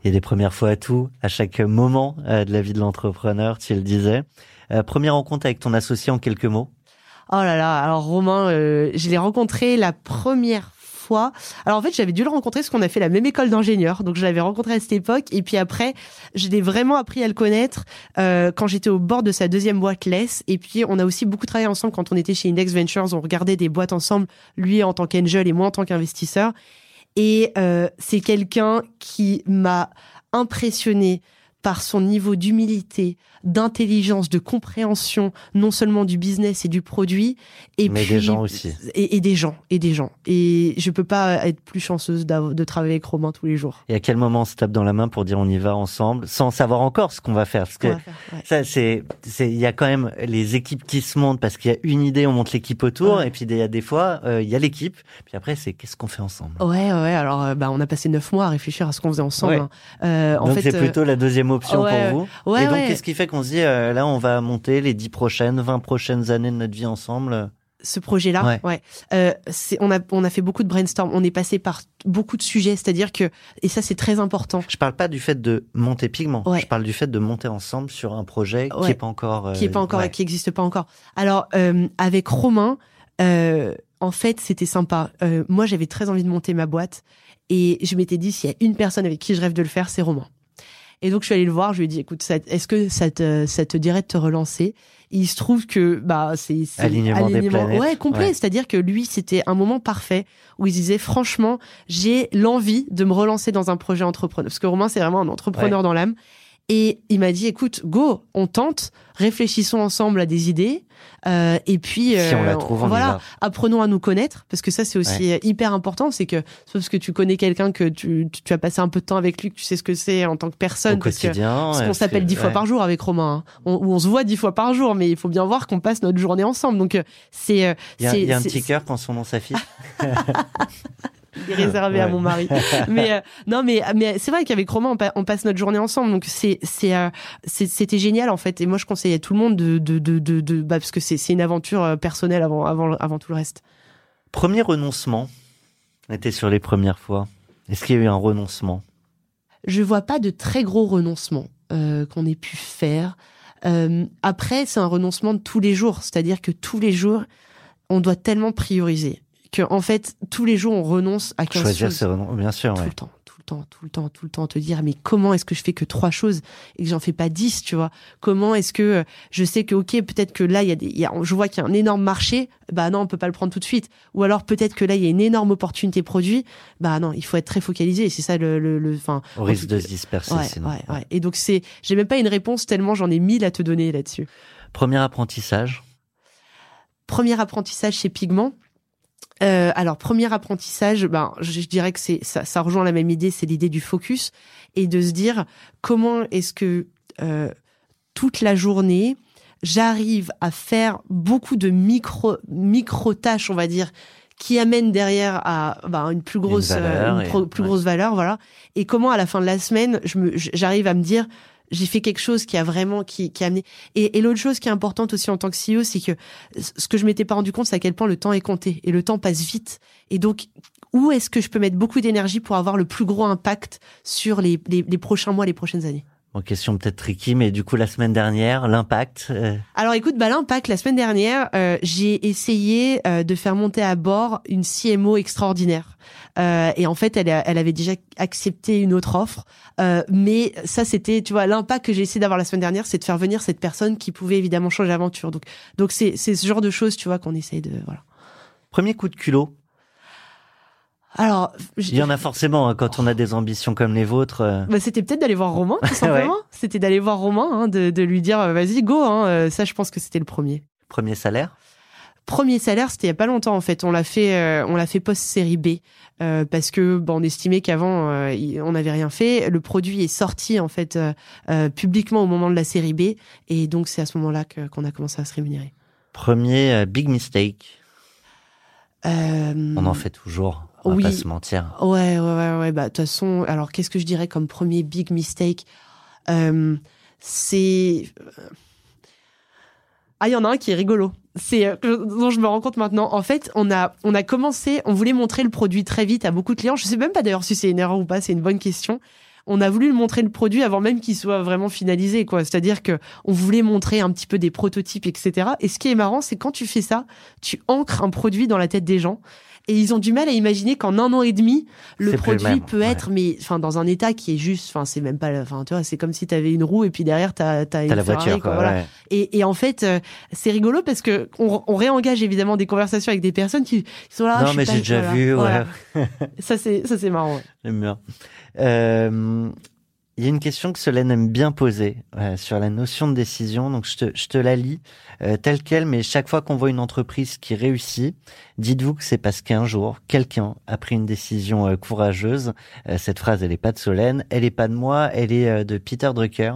Il y a des premières fois à tout, à chaque moment euh, de la vie de l'entrepreneur, tu le disais. Euh, première rencontre avec ton associé en quelques mots Oh là là, alors Romain, euh, je l'ai rencontré la première fois. Alors en fait, j'avais dû le rencontrer parce qu'on a fait la même école d'ingénieur, donc je l'avais rencontré à cette époque. Et puis après, je l'ai vraiment appris à le connaître euh, quand j'étais au bord de sa deuxième boîte Less. Et puis on a aussi beaucoup travaillé ensemble quand on était chez Index Ventures. On regardait des boîtes ensemble, lui en tant qu'angel et moi en tant qu'investisseur. Et euh, c'est quelqu'un qui m'a impressionné par son niveau d'humilité, d'intelligence, de compréhension, non seulement du business et du produit, et mais des gens aussi, et, des gens, et des gens. Et je peux pas être plus chanceuse de travailler avec Romain tous les jours. Et à quel moment on se tape dans la main pour dire on y va ensemble, sans savoir encore ce qu'on va faire, parce que ça c'est, il y a quand même les équipes qui se montent parce qu'il y a une idée, on monte l'équipe autour, et puis il y a des fois euh, il y a l'équipe, puis après c'est qu'est-ce qu'on fait ensemble? Ouais, ouais. Alors euh, bah on a passé neuf mois à réfléchir à ce qu'on faisait ensemble. Hein. Euh, en Donc c'est plutôt la deuxième option pour vous. ouais, Et donc, qu'est-ce qui fait qu'on se dit, euh, là, on va monter les 10 prochaines, 20 prochaines années de notre vie ensemble ce projet-là. Ouais. Ouais. Euh, on a, on a fait beaucoup de brainstorm. On est passé par beaucoup de sujets. C'est-à-dire que, et ça, c'est très important. Je parle pas du fait de monter Pigment. Ouais. Je parle du fait de monter ensemble sur un projet qui est pas encore. euh, qui est pas encore, qui existe pas encore. Alors euh, avec Romain, en fait, c'était sympa. Moi, j'avais très envie de monter ma boîte et je m'étais dit s'il y a une personne avec qui je rêve de le faire, c'est Romain. Et donc je suis allée le voir, je lui ai dit écoute, est-ce que ça te, ça te dirait de te relancer? Il se trouve que bah c'est c'est Alignement des planètes. ouais complet, Ouais. c'est-à-dire que lui c'était un moment parfait où il disait franchement j'ai l'envie de me relancer dans un projet entrepreneur. Parce que Romain c'est vraiment un entrepreneur dans l'âme et il m'a dit écoute go on tente réfléchissons ensemble à des idées euh, et puis Si on euh, la trouve, on y voilà apprenons à nous connaître parce que ça c'est aussi euh, hyper important c'est que c'est parce que tu connais quelqu'un que tu, tu, tu as passé un peu de temps avec lui que tu sais ce que c'est en tant que personne Au parce que quotidien. parce qu'on s'appelle dix fois par jour avec Romain hein. on, où on se voit dix fois par jour mais il faut bien voir qu'on passe notre journée ensemble donc euh, c'est Il y a, y un petit cœur quand son nom s'affiche. il est réservé à mon mari. mais euh, non, mais mais c'est vrai qu'avec Romain, on, pa- on passe notre journée ensemble, donc c'est c'est euh, c'est- c'était génial en fait. Et moi, je conseille à tout le monde de de de de, de- bah, parce que c'est c'est une aventure euh, personnelle avant avant avant tout le reste. Premier renoncement. On était sur les premières fois. Est-ce qu'il y a eu un renoncement? Je vois pas de très gros renoncements euh, qu'on ait pu faire. Euh, après, c'est un renoncement de tous les jours, c'est-à-dire que tous les jours, on doit tellement prioriser que en fait, tous les jours, on renonce à 15 Choisir choses. ses renoncements, bien sûr. tout Ouais. le temps, tout le temps, tout le temps, tout le temps, te dire mais comment est-ce que je fais que trois choses et que j'en fais pas dix, tu vois? Comment est-ce que euh, je sais que ok peut-être que là il y a des, il y a, je vois qu'il y a un énorme marché, bah non on peut pas le prendre tout de suite. Ou alors peut-être que là il y a une énorme opportunité produit, bah non il faut être très focalisé. Et c'est ça le, le, enfin. Au risque tout de se disperser Ouais, sinon. ouais, ouais. Et donc c'est, j'ai même pas une réponse tellement j'en ai mille à te donner là-dessus. Premier apprentissage? Premier apprentissage chez Pigment. Euh, alors premier apprentissage, ben je, je dirais que c'est ça, ça rejoint la même idée, c'est l'idée du focus et de se dire comment est-ce que euh, toute la journée j'arrive à faire beaucoup de micro micro tâches, on va dire, qui amènent derrière à ben, une plus grosse valeur euh, une et- plus ouais. grosse valeur, voilà. Et comment à la fin de la semaine, je j'arrive à me dire j'ai fait quelque chose qui a vraiment qui, qui a amené. Et, et l'autre chose qui est importante aussi en tant que CEO c'est que ce que je m'étais pas rendu compte c'est à quel point le temps est compté et le temps passe vite. Et donc où est-ce que je peux mettre beaucoup d'énergie pour avoir le plus gros impact sur les, les, les prochains mois les prochaines années? Question peut-être tricky, mais du coup, la semaine dernière, l'impact. euh, alors écoute, bah l'impact, la semaine dernière, euh, j'ai essayé euh, de faire monter à bord une CMO extraordinaire. Et en fait, elle, elle avait déjà accepté une autre offre. Mais ça, c'était, tu vois, l'impact que j'ai essayé d'avoir la semaine dernière, c'est de faire venir cette personne qui pouvait évidemment changer l'aventure. Donc, donc c'est, c'est ce genre de choses, tu vois, qu'on essaye de, voilà. Premier coup de culot. Alors, Il y en a forcément hein, quand on a des ambitions comme les vôtres. euh, Bah, c'était peut-être d'aller voir Romain, tout simplement. C'était d'aller voir Romain, hein, de, de lui dire, euh, vas-y, go. Hein, euh, ça, je pense que c'était le premier. Premier salaire? Premier salaire, c'était il y a pas longtemps en fait. On l'a fait, euh, on l'a fait post série B euh, parce que bon, on estimait qu'avant on n'avait rien fait. Le produit est sorti en fait publiquement au moment de la série B et donc c'est à ce moment-là qu'on a commencé à se rémunérer. Premier big mistake. On en fait toujours. On oui. va pas se mentir. Ouais, ouais, ouais, ouais. Bah, de toute façon, alors qu'est-ce que je dirais comme premier big mistake? Euh, C'est. Ah, il y en a un qui est rigolo. C'est euh, dont je me rends compte maintenant. En fait, on a on a commencé, on voulait montrer le produit très vite à beaucoup de clients. Je sais même pas d'ailleurs si c'est une erreur ou pas. C'est une bonne question. On a voulu le montrer le produit avant même qu'il soit vraiment finalisé, quoi. C'est-à-dire que on voulait montrer un petit peu des prototypes, etc. Et ce qui est marrant, c'est quand tu fais ça, tu ancres un produit dans la tête des gens. Et ils ont du mal à imaginer qu'en un an et demi, le produit même, peut ouais. être, mais enfin dans un état qui est juste, enfin c'est même pas, enfin tu vois, c'est comme si t'avais une roue et puis derrière t'as t'as une la Ferrari, voiture, quoi, voilà. ouais. Et, et en fait, euh, c'est rigolo parce que on, on réengage évidemment des conversations avec des personnes qui, qui sont là. ah, non, suis mais j'ai déjà voilà, vu. voilà. Ouais. Ça c'est ça c'est marrant. J'aime bien. Euh, Il y a une question que Solène aime bien poser euh, sur la notion de décision. Donc, je te, je te la lis euh, telle quelle, mais chaque fois qu'on voit une entreprise qui réussit, dites-vous que c'est parce qu'un jour, quelqu'un a pris une décision euh, courageuse. Euh, cette phrase, elle est pas de Solène, elle est pas de moi, elle est euh, de Peter Drucker.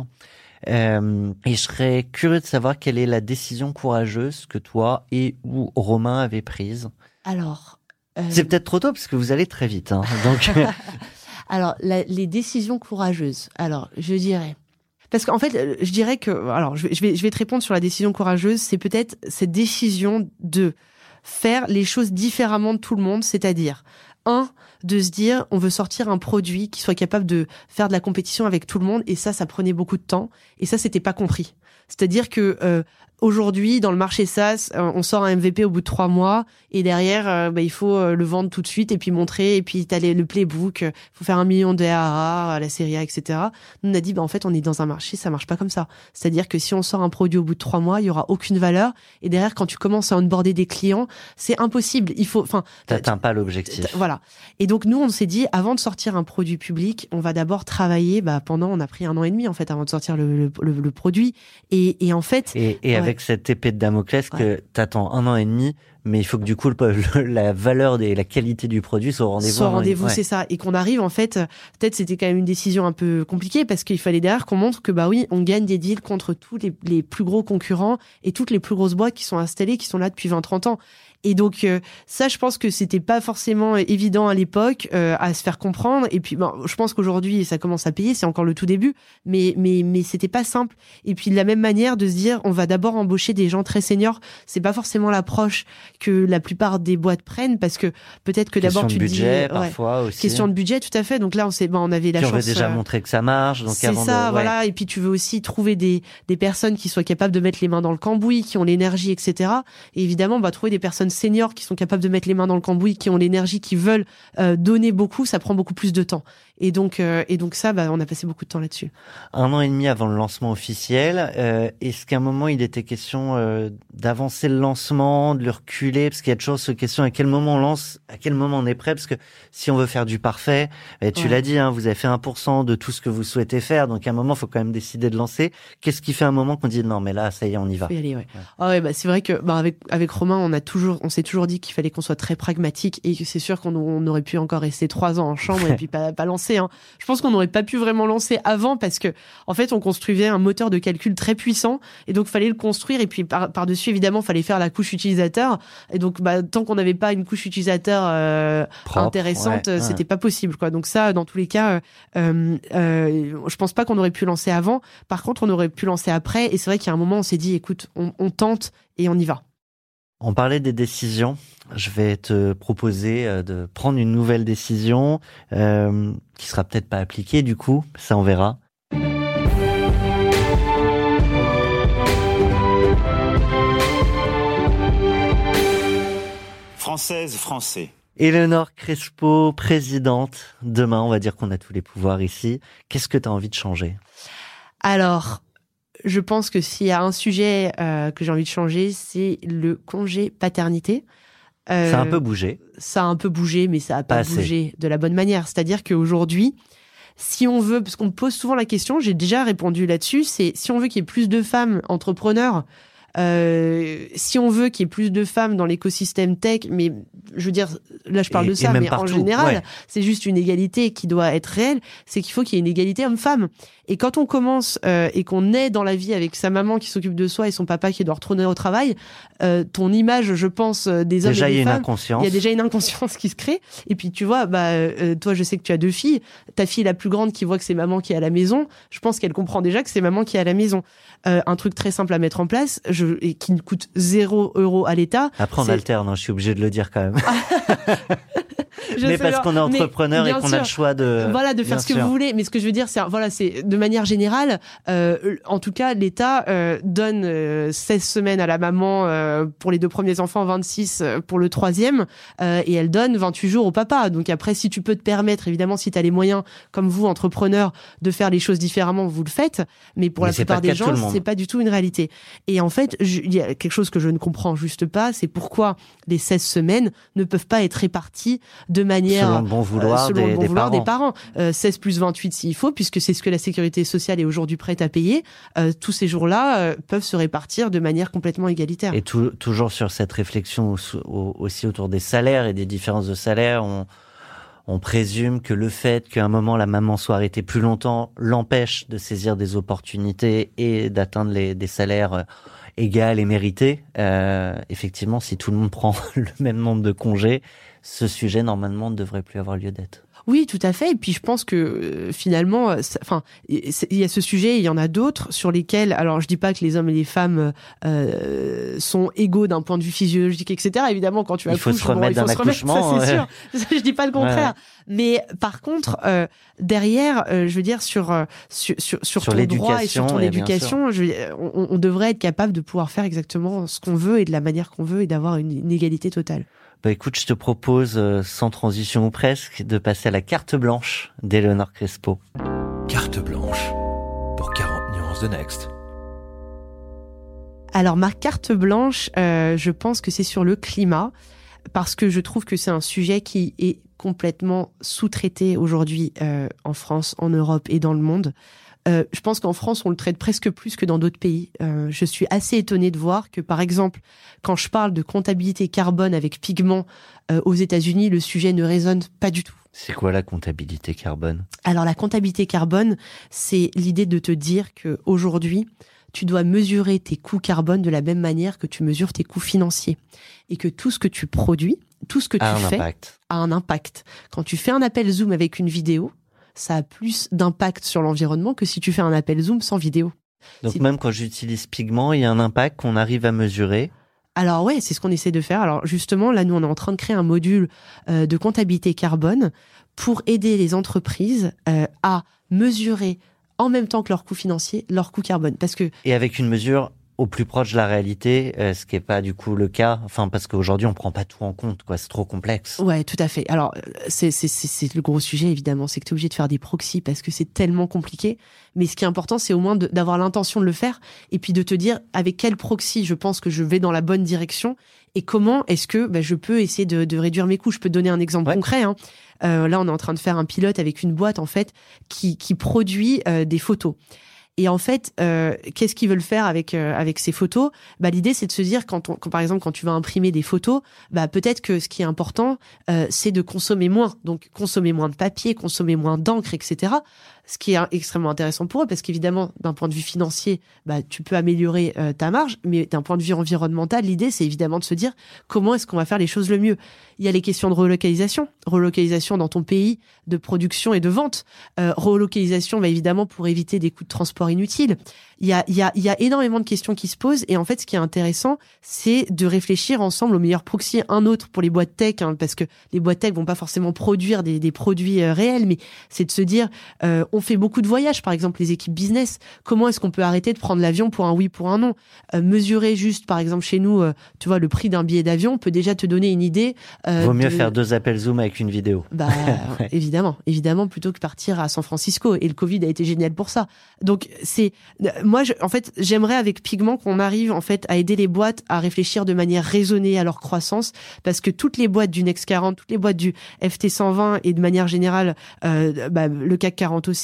Euh, et je serais curieux de savoir quelle est la décision courageuse que toi et ou Romain avez prise. Alors. euh, C'est peut-être trop tôt parce que vous allez très vite. Hein, donc, Alors, les décisions courageuses. Alors, je dirais, Parce qu'en fait, euh, je dirais que, alors, je vais, je vais, je vais te répondre sur la décision courageuse. C'est peut-être cette décision de faire les choses différemment de tout le monde, c'est-à-dire, un, de se dire, on veut sortir un produit qui soit capable de faire de la compétition avec tout le monde, et ça, ça prenait beaucoup de temps, et ça, c'était pas compris. C'est-à-dire que euh, Aujourd'hui, dans le marché SaaS, euh, on sort un MVP au bout de trois mois et derrière, euh, bah, il faut euh, le vendre tout de suite et puis montrer et puis t'as le playbook, il faut faire un million de ARR, la série A, etc. Nous, on a dit, bah, en fait, on est dans un marché, ça marche pas comme ça. C'est-à-dire que si on sort un produit au bout de trois mois, il y aura aucune valeur et derrière, quand tu commences à onboarder des clients, c'est impossible. Il faut, enfin, t'atteins pas l'objectif. Voilà. Et donc nous, on s'est dit, avant de sortir un produit public, on va d'abord travailler. Bah, pendant, on a pris un an et demi en fait avant de sortir le, le, le, produit. Et, et, en fait, et, et avec cette épée de Damoclès que t'attends un an et demi, mais il faut que du coup la valeur et la qualité du produit soient au rendez-vous. Soit au rendez-vous, c'est ça, et qu'on arrive en fait. Peut-être c'était quand même une décision un peu compliquée parce qu'il fallait derrière qu'on montre que bah oui, on gagne des deals contre tous les, les plus gros concurrents et toutes les plus grosses boîtes qui sont installées, qui sont là depuis 20-30 ans. Et donc euh, ça, je pense que c'était pas forcément évident à l'époque euh, à se faire comprendre. Et puis, bon, je pense qu'aujourd'hui, ça commence à payer. C'est encore le tout début, mais mais mais c'était pas simple. Et puis de la même manière, de se dire, on va d'abord embaucher des gens très seniors. C'est pas forcément l'approche que la plupart des boîtes prennent parce que peut-être que d'abord tu de budget, dis, parfois aussi. Question de budget, tout à fait. Donc là, on sait, bon, on avait la chance. Veut déjà euh, montrer que ça marche. Donc c'est ça, voilà. Et puis tu veux aussi trouver des des personnes qui soient capables de mettre les mains dans le cambouis, qui ont l'énergie, etc. Et évidemment, on va trouver des personnes seniors qui sont capables de mettre les mains dans le cambouis, qui ont l'énergie, qui veulent euh, donner beaucoup, ça prend beaucoup plus de temps. Et donc, euh, et donc ça, bah, on a passé beaucoup de temps là-dessus. Un an et demi avant le lancement officiel, euh, est-ce qu'à un moment il était question euh, d'avancer le lancement, de le reculer, parce qu'il y a toujours cette question à quel moment on lance, à quel moment on est prêt, parce que si on veut faire du parfait, et tu l'as dit, hein, vous avez fait 1% de tout ce que vous souhaitez faire, donc à un moment il faut quand même décider de lancer. Qu'est-ce qui fait un moment qu'on dit non mais là ça y est on y va? Y aller, ouais. Ah ouais, bah c'est vrai que bah, avec avec Romain on a toujours, on s'est toujours dit qu'il fallait qu'on soit très pragmatique et que c'est sûr qu'on on aurait pu encore rester trois ans en chambre et puis pas, pas lancer. Hein. Je pense qu'on n'aurait pas pu vraiment lancer avant parce que en fait on construisait un moteur de calcul très puissant et donc fallait le construire et puis par, par dessus évidemment fallait faire la couche utilisateur et donc bah, tant qu'on n'avait pas une couche utilisateur euh, intéressante ouais, c'était pas possible quoi. Donc ça dans tous les cas euh, euh, je pense pas qu'on aurait pu lancer avant. Par contre on aurait pu lancer après et c'est vrai qu'il y a un moment on s'est dit écoute on, on tente et on y va. On parlait des décisions. Je vais te proposer euh, de prendre une nouvelle décision euh, qui sera peut-être pas appliquée du coup, ça on verra. Française, français. Eleonore Crespo, présidente. Demain, on va dire qu'on a tous les pouvoirs ici. Qu'est-ce que tu as envie de changer? Alors, je pense que s'il y a un sujet euh, que j'ai envie de changer, c'est le congé paternité. Euh, ça a un peu bougé. Ça a un peu bougé, mais ça a pas, Pas bougé de la bonne manière. C'est-à-dire qu'aujourd'hui, si on veut, parce qu'on me pose souvent la question, j'ai déjà répondu là-dessus, c'est si on veut qu'il y ait plus de femmes entrepreneurs, euh, si on veut qu'il y ait plus de femmes dans l'écosystème tech, mais je veux dire, là je parle Et- de ça, mais en général, ouais. c'est juste une égalité qui doit être réelle, c'est qu'il faut qu'il y ait une égalité homme-femme. Et quand on commence euh, et qu'on est dans la vie avec sa maman qui s'occupe de soi et son papa qui doit retourner au travail, euh, ton image, je pense, euh, des hommes Déjà, et il y a des une femmes, inconscience. il y a déjà une inconscience qui se crée. Et puis tu vois, bah euh, toi, je sais que tu as deux filles. Ta fille la plus grande qui voit que c'est maman qui est à la maison, je pense qu'elle comprend déjà que c'est maman qui est à la maison. Euh, un truc très simple à mettre en place, je, et qui ne coûte zéro euro à l'État. Après, on alterne, hein, je suis obligé de le dire quand même. Mais parce qu'on est entrepreneur et qu'on a le choix de. voilà de bien faire ce que sûr. vous voulez mais ce que je veux dire c'est voilà c'est de manière générale euh, en tout cas l'État euh, donne euh, 16 semaines à la maman euh, pour les deux premiers enfants 26 euh, pour le troisième et elle donne 28 jours au papa donc après si tu peux te permettre évidemment si tu as les moyens comme vous entrepreneurs de faire les choses différemment vous le faites mais pour Mais la plupart des gens c'est pas du tout une réalité et en fait il y a quelque chose que je ne comprends juste pas c'est pourquoi les 16 semaines ne peuvent pas être réparties de manière Selon le bon vouloir euh, selon des, le bon des vouloir parents. des parents. Euh, 16 plus 28 s'il faut, puisque c'est ce que la sécurité sociale est aujourd'hui prête à payer. Euh, tous ces jours-là euh, peuvent se répartir de manière complètement égalitaire. Et tou- toujours sur cette réflexion au- au- aussi autour des salaires et des différences de salaire, on, on présume que le fait qu'à un moment la maman soit arrêtée plus longtemps l'empêche de saisir des opportunités et d'atteindre des salaires égaux et mérités. Euh, effectivement, si tout le monde prend le même nombre de congés, ce sujet normalement ne devrait plus avoir lieu d'être. Oui, tout à fait. Et puis je pense que euh, finalement, euh, enfin, il y a ce sujet, il y en a d'autres sur lesquels. Alors, je dis pas que les hommes et les femmes euh, sont égaux d'un point de vue physiologique, etc. Évidemment, quand tu Il faut accouches, se remettre il faut d'un se remettre, ça c'est sûr. Je dis pas le contraire. Mais par contre, euh, derrière, euh, je veux dire sur euh, sur sur, sur Sur ton droit et sur ton éducation, je veux on, on devrait être capable de pouvoir faire exactement ce qu'on veut et de la manière qu'on veut et d'avoir une, une égalité totale. Bah écoute, je te propose, euh, sans transition ou presque, de passer à la carte blanche d'Eleonore Crespo. Carte blanche pour 40 nuances de Next. Alors ma carte blanche, euh, je pense que c'est sur le climat parce que je trouve que c'est un sujet qui est complètement sous-traité aujourd'hui euh, en France, en Europe et dans le monde. Euh, je pense qu'en France, on le traite presque plus que dans d'autres pays. Euh, je suis assez étonnée de voir que, par exemple, quand je parle de comptabilité carbone avec pigments euh, aux États-Unis, le sujet ne résonne pas du tout. C'est quoi la comptabilité carbone? Alors la comptabilité carbone, c'est l'idée de te dire que aujourd'hui, tu dois mesurer tes coûts carbone de la même manière que tu mesures tes coûts financiers et que tout ce que tu produis, tout ce que tu a fais impact. a un impact. Quand tu fais un appel Zoom avec une vidéo, ça a plus d'impact sur l'environnement que si tu fais un appel Zoom sans vidéo. Donc Si- même quand j'utilise pigment, il y a un impact qu'on arrive à mesurer. Alors ouais, c'est ce qu'on essaie de faire. Alors justement, là, nous, on est en train de créer un module euh, de comptabilité carbone pour aider les entreprises euh, à mesurer en même temps que leurs coûts financiers, leurs coûts carbone. Parce que Et avec une mesure au plus proche de la réalité, euh, ce qui est pas du coup le cas. Enfin, parce qu'aujourd'hui, on prend pas tout en compte, quoi. C'est trop complexe. Ouais, tout à fait. Alors, c'est c'est- c'est- c'est le gros sujet, évidemment. C'est que tu es obligé de faire des proxys parce que c'est tellement compliqué. Mais ce qui est important, c'est au moins d'avoir l'intention de le faire et puis de te dire avec quel proxy je pense que je vais dans la bonne direction et comment est-ce que bah, je peux essayer de, de réduire mes coûts. Je peux te donner un exemple Ouais. concret. hein. Euh, là, on est en train de faire un pilote avec une boîte, en fait, qui, qui produit euh, des photos. Et en fait, euh, qu'est-ce qu'ils veulent faire avec euh, avec ces photos? Bah l'idée c'est de se dire quand, on, par exemple quand tu vas imprimer des photos, bah peut-être que ce qui est important euh, c'est de consommer moins, donc consommer moins de papier, consommer moins d'encre, etc. Ce qui est extrêmement intéressant pour eux parce qu'évidemment d'un point de vue financier, bah tu peux améliorer euh, ta marge, mais d'un point de vue environnemental, l'idée c'est évidemment de se dire comment est-ce qu'on va faire les choses le mieux. Il y a les questions de relocalisation, relocalisation dans ton pays de production et de vente, euh, relocalisation bah, évidemment pour éviter des coûts de transport inutiles. Il y a, il y, a, il y a énormément de questions qui se posent et en fait ce qui est intéressant c'est de réfléchir ensemble au meilleur proxy, un autre pour les boîtes tech, hein, parce que les boîtes tech vont pas forcément produire des, produits euh, réels, mais c'est de se dire on fait beaucoup de voyages par exemple les équipes business, comment est-ce qu'on peut arrêter de prendre l'avion pour un oui pour un non? Euh, Mesurer juste par exemple chez nous, euh, tu vois le prix d'un billet d'avion peut déjà te donner une idée. euh, Vaut mieux de- faire deux appels Zoom avec une vidéo. bah, Ouais. évidemment, évidemment, plutôt que partir à San Francisco. Et le Covid a été génial pour ça. Donc, c'est, moi, je, en fait, j'aimerais avec Pigment qu'on arrive, en fait, à aider les boîtes à réfléchir de manière raisonnée à leur croissance. Parce que toutes les boîtes du Next 40, toutes les boîtes du FT 120 et de manière générale, bah, le CAC 40 aussi,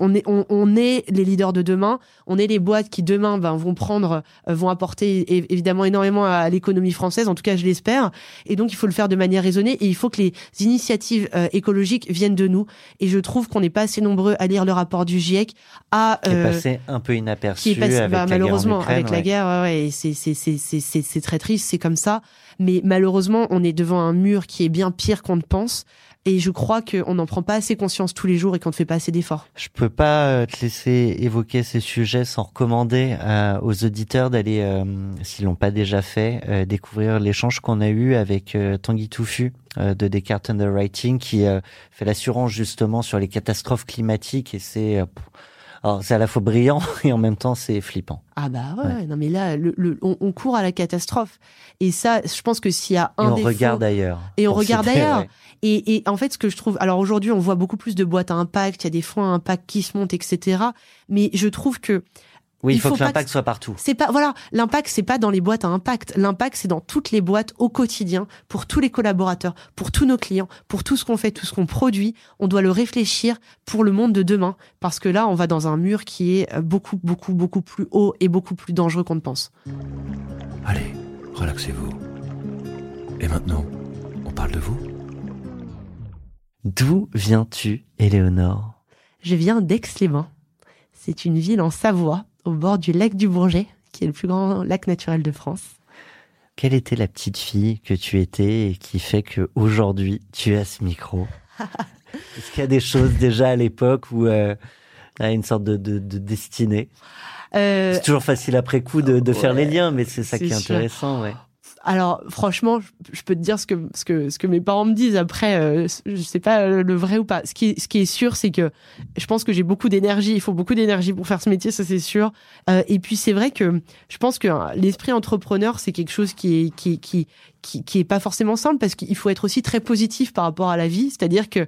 on est, on, on est les leaders de demain. On est les boîtes qui demain, ben, vont prendre, euh, vont apporter évidemment énormément à l'économie française. En tout cas, je l'espère. Et donc, il faut le faire de manière raisonnée et il faut que les initiatives euh, écologiques viennent de nous. Et je trouve qu'on n'est pas assez nombreux à lire le rapport du GIEC, à Qui est euh, passé un peu inaperçu qui est passé, avec bah, la malheureusement guerre en Ukraine, avec la guerre, ouais, c'est très triste, c'est comme ça. Mais malheureusement, on est devant un mur qui est bien pire qu'on ne pense. Et je crois qu'on n'en prend pas assez conscience tous les jours et qu'on ne fait pas assez d'efforts. Je peux pas euh, te laisser évoquer ces sujets sans recommander euh, aux auditeurs d'aller, euh, s'ils l'ont pas déjà fait, euh, découvrir l'échange qu'on a eu avec Tanguy Touffu de Descartes Underwriting qui fait l'assurance justement sur les catastrophes climatiques et c'est alors c'est à la fois brillant et en même temps c'est flippant. Ah bah ouais, non mais là, le, le- on, on court à la catastrophe. Et ça, je pense que s'il y a Et un on défaut, regarde ailleurs. Et on regarde ailleurs. ouais. Et, et en fait, ce que je trouve, alors aujourd'hui, on voit beaucoup plus de boîtes à impact, il y a des fonds à impact qui se montent, etc. Mais je trouve que Oui, il faut, faut que l'impact soit partout. c'est pas, voilà, l'impact, c'est pas dans les boîtes à impact. L'impact, c'est dans toutes les boîtes au quotidien, pour tous les collaborateurs, pour tous nos clients, pour tout ce qu'on fait, tout ce qu'on produit. On doit le réfléchir pour le monde de demain, parce que là, on va dans un mur qui est euh, beaucoup, beaucoup, beaucoup plus haut et beaucoup plus dangereux qu'on ne pense. Allez, relaxez-vous. Et maintenant, on parle de vous D'où viens-tu, Éléonore? Je viens d'Aix-les-Bains. C'est une ville en Savoie, au bord du lac du Bourget, qui est le plus grand lac naturel de France. Quelle était la petite fille que tu étais et qui fait que aujourd'hui tu as ce micro Est-ce qu'il y a des choses déjà à l'époque où euh, a une sorte de, de, de destinée? Euh, C'est toujours facile après coup de, de faire ouais, les liens, mais c'est ça qui est sûr. intéressant. Ouais. Alors franchement, je, peux te dire ce que ce que ce que mes parents me disent. Après, euh, je sais pas euh, le vrai ou pas. Ce qui ce qui est sûr, c'est que je pense que j'ai beaucoup d'énergie. Il faut beaucoup d'énergie pour faire ce métier, ça c'est sûr. Euh, et puis c'est vrai que je pense que hein, l'esprit entrepreneur, c'est quelque chose qui est qui qui qui, qui est pas forcément simple parce qu'il faut être aussi très positif par rapport à la vie. C'est-à-dire que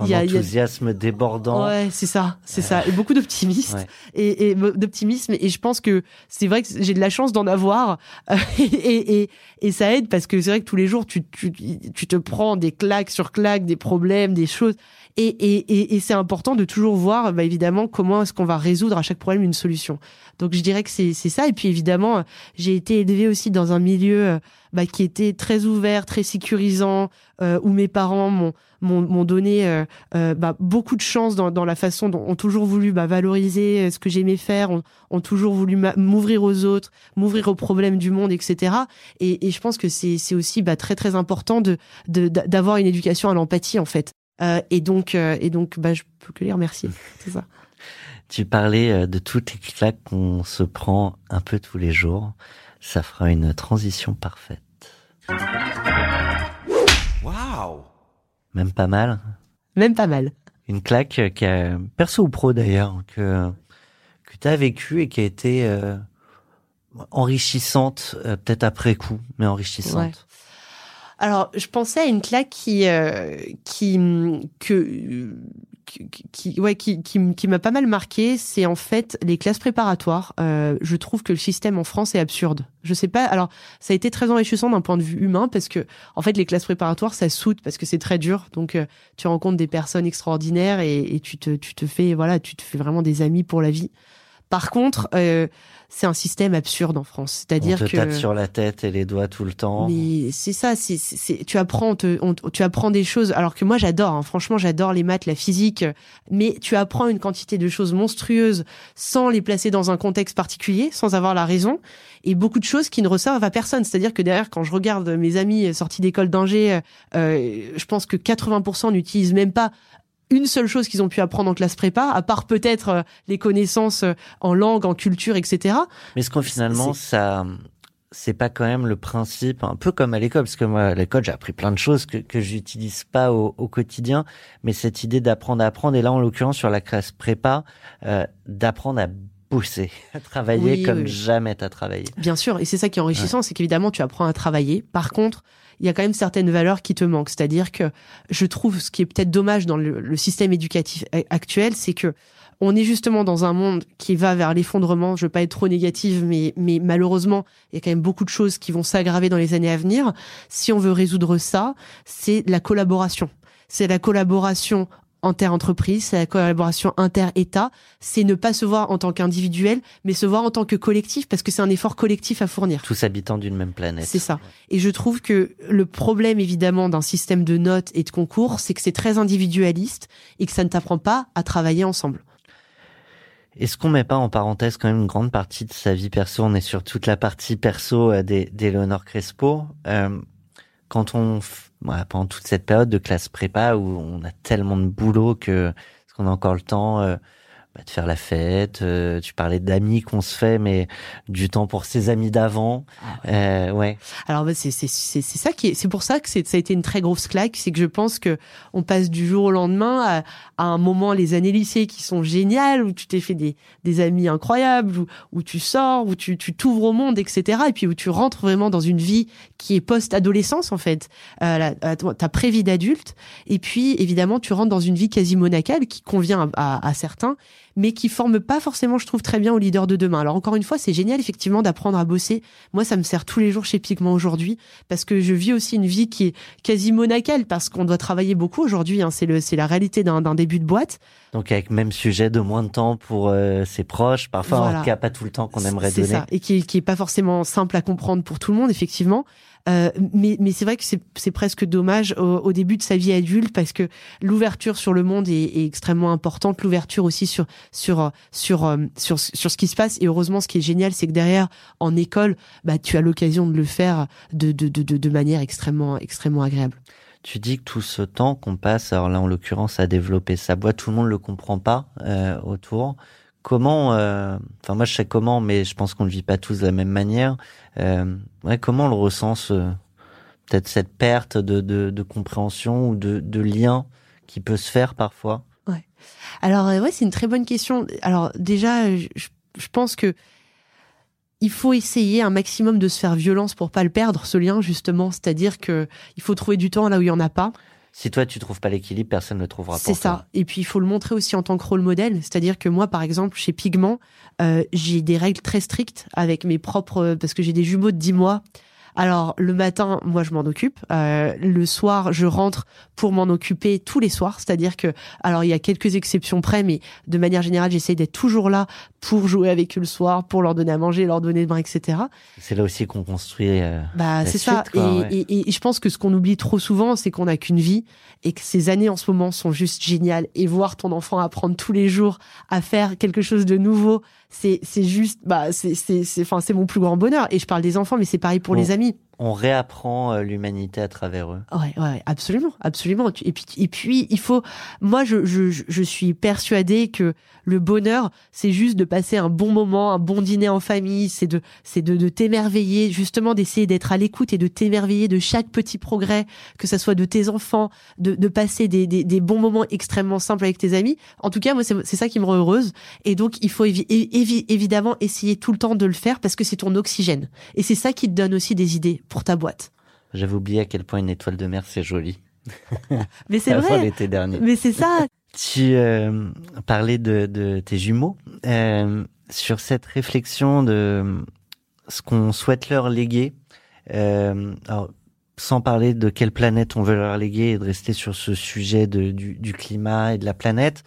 Enfin, Il y a- enthousiasme débordant. Ouais, c'est ça, c'est ça, et beaucoup d'optimisme Ouais. et, et d'optimisme. Et je pense que c'est vrai que j'ai de la chance d'en avoir euh, et, et, et ça aide parce que c'est vrai que tous les jours tu, tu, tu te prends des claques sur claques, des problèmes, des choses. Et, et, et, et c'est important de toujours voir, bah, évidemment, comment est-ce qu'on va résoudre à chaque problème une solution. Donc je dirais que c'est ça. Et puis évidemment, euh, j'ai été élevée aussi dans un milieu euh, bah, qui était très ouvert, très sécurisant, euh, où mes parents m'ont m'ont m'ont donné euh, euh, bah, beaucoup de chance dans, dans la façon dont ont toujours voulu bah, valoriser ce que j'aimais faire, ont, ont toujours voulu m'ouvrir aux autres, m'ouvrir aux problèmes du monde, etc. Et, et je pense que c'est c'est aussi bah, très très important de de- d'a- d'avoir une éducation à l'empathie en fait. Euh, et donc euh, et donc bah, je peux que les remercier. C'est ça. Tu parlais de toutes les claques qu'on se prend un peu tous les jours. Ça fera une transition parfaite. Wow! Même pas mal. Même pas mal. Une claque qui a, perso ou pro d'ailleurs, que, que tu as vécue et qui a été euh, enrichissante, euh, peut-être après coup, mais enrichissante. Alors, je pensais à une claque qui, euh, qui, que, qui, ouais, qui, qui, qui m'a pas mal marqué. C'est en fait les classes préparatoires. Euh, je trouve que le système en France est absurde. Je sais pas. Alors, ça a été très enrichissant d'un point de vue humain parce que, en fait, les classes préparatoires, ça soude parce que c'est très dur. Donc, euh, tu rencontres des personnes extraordinaires et, et tu te, tu te fais, voilà, tu te fais vraiment des amis pour la vie. Par contre, euh, c'est un système absurde en France. On C'est-à-dire te que tape sur la tête et les doigts tout le temps. mais c'est ça, c'est, tu apprends, on te- on- tu apprends des choses. Alors que moi, j'adore. hein. franchement, j'adore les maths, la physique. Mais tu apprends une quantité de choses monstrueuses sans les placer dans un contexte particulier, sans avoir la raison, et beaucoup de choses qui ne resservent à personne. C'est-à-dire que derrière, quand je regarde mes amis sortis d'école d'ingé, euh, je pense que 80% n'utilisent même pas une seule chose qu'ils ont pu apprendre en classe prépa, à part peut-être euh, les connaissances euh, en langue, en culture, etc. Mais est-ce qu'on finalement, ça, c'est pas quand même le principe, un peu comme à l'école, parce que moi, à l'école, j'ai appris plein de choses que, que j'utilise pas au, au quotidien, mais cette idée d'apprendre à apprendre, et là, en l'occurrence, sur la classe prépa, euh, d'apprendre à bosser, à travailler Oui, comme oui. jamais t'as travaillé. Bien sûr, et c'est ça qui est enrichissant, c'est qu'évidemment tu apprends à travailler. Par contre, il y a quand même certaines valeurs qui te manquent. C'est-à-dire que je trouve ce qui est peut-être dommage dans le, système éducatif actuel, c'est que on est justement dans un monde qui va vers l'effondrement. Je veux pas être trop négative, mais, mais malheureusement, il y a quand même beaucoup de choses qui vont s'aggraver dans les années à venir. Si on veut résoudre ça, c'est la collaboration. C'est la collaboration inter-entreprise, c'est la collaboration inter-État, c'est ne pas se voir en tant qu'individuel, mais se voir en tant que collectif, parce que c'est un effort collectif à fournir. Tous habitants d'une même planète. C'est ça. Et je trouve que le problème, évidemment, d'un système de notes et de concours, c'est que c'est très individualiste et que ça ne t'apprend pas à travailler ensemble. Est-ce qu'on met pas en parenthèse quand même une grande partie de sa vie perso? On est sur toute la partie perso euh, d'Éléonore Crespo. Euh, quand on, pendant toute cette période de classe prépa où on a tellement de boulot que est-ce qu'on a encore le temps euh, bah, de faire la fête euh, Tu parlais d'amis qu'on se fait, mais du temps pour ses amis d'avant. Euh, ouais. Alors bah, c'est c'est c'est c'est ça qui est c'est pour ça que c'est ça a été une très grosse claque, c'est que je pense que on passe du jour au lendemain à, à un moment les années lycée qui sont géniales où tu t'es fait des des amis incroyables où où tu sors où tu tu t'ouvres au monde etc et puis où tu rentres vraiment dans une vie qui est post adolescence en fait euh, ta pré-vie d'adulte et puis évidemment tu rentres dans une vie quasi monacale qui convient à, à, à certains mais qui forme pas forcément je trouve très bien au leader de demain. Alors encore une fois c'est génial effectivement d'apprendre à bosser. Moi ça me sert tous les jours chez Pigment aujourd'hui parce que je vis aussi une vie qui est quasi monacale parce qu'on doit travailler beaucoup aujourd'hui hein, c'est le c'est la réalité d'un d'un début de boîte. Donc avec même sujet de moins de temps pour euh, ses proches, parfois en Voilà. tout cas pas tout le temps qu'on aimerait c'est donner. ça. Et qui qui est pas forcément simple à comprendre pour tout le monde effectivement Euh, mais c'est vrai que c'est presque dommage au, début de sa vie adulte parce que l'ouverture sur le monde est, extrêmement importante. L'ouverture aussi sur sur sur euh, sur sur ce qui se passe. Et heureusement ce qui est génial c'est que derrière en école bah tu as l'occasion de le faire de de, de manière extrêmement extrêmement agréable. Tu dis que tout ce temps qu'on passe, alors là en l'occurrence à développer sa boîte, tout le monde le comprend pas euh, autour. Comment, euh, enfin moi je sais comment, mais je pense qu'on ne vit pas tous de la même manière. Euh, comment on le ressent ce, peut-être cette perte de, compréhension ou de, lien qui peut se faire parfois? Ouais. Alors euh, ouais, c'est une très bonne question. Alors déjà, je, je pense que il faut essayer un maximum de se faire violence pour pas le perdre, ce lien justement. C'est-à-dire que il faut trouver du temps là où il y en a pas. Si toi tu trouves pas l'équilibre, personne ne le trouvera. C'est ça. Et puis il faut le montrer aussi en tant que rôle modèle. C'est-à-dire que moi, par exemple, chez Pigment, euh, j'ai des règles très strictes avec mes propres, parce que j'ai des jumeaux de 10 mois. Alors le matin, moi je m'en occupe. Euh, le soir, je rentre pour m'en occuper tous les soirs. C'est-à-dire que, alors il y a quelques exceptions près, mais de manière générale, j'essaye d'être toujours là pour jouer avec eux le soir, pour leur donner à manger, leur donner de bain, etc. C'est là aussi qu'on construit. Euh, Bah c'est ça. suite, quoi, et, ouais. et- et je pense que ce qu'on oublie trop souvent, c'est qu'on n'a qu'une vie et que ces années en ce moment sont juste géniales. Et voir ton enfant apprendre tous les jours à faire quelque chose de nouveau, c'est c'est juste, bah c'est c'est c'est, enfin c'est mon plus grand bonheur. Et je parle des enfants, mais c'est pareil pour Bon. les amis. On réapprend euh, l'humanité à travers eux. Ouais, ouais, absolument, absolument. Et puis, et puis, il faut. Moi, je, je, je- suis persuadée que le bonheur, c'est juste de passer un bon moment, un bon dîner en famille. C'est de, c'est de, de t'émerveiller, justement, d'essayer d'être à l'écoute et de t'émerveiller de chaque petit progrès, que ça soit de tes enfants, de, de passer des, des, bons moments extrêmement simples avec tes amis. En tout cas, moi, c'est ça qui me rend heureuse. Et donc, il faut évi- évi- évidemment essayer tout le temps de le faire parce que c'est ton oxygène. Et c'est ça qui te donne aussi des idées pour ta boîte. J'avais oublié à quel point une étoile de mer c'est joli. Mais c'est vrai. l'été dernier. Mais c'est ça. Tu euh, parlais de, de tes jumeaux. Euh, sur cette réflexion de ce qu'on souhaite leur léguer, euh, alors, sans parler de quelle planète on veut leur léguer et de rester sur ce sujet de, du, du climat et de la planète,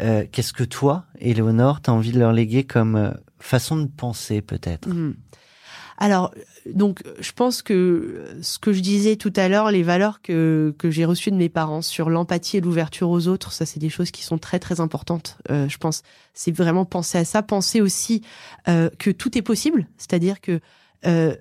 euh, qu'est-ce que toi, Éléonore, t'as envie de leur léguer comme euh, façon de penser peut-être? Mhm. Alors, donc, je pense que euh, ce que je disais tout à l'heure, les valeurs que, que j'ai reçues de mes parents sur l'empathie et l'ouverture aux autres, ça, c'est des choses qui sont très, très importantes. Euh, je pense, c'est vraiment penser à ça, penser aussi euh, que tout est possible, c'est-à-dire que euh,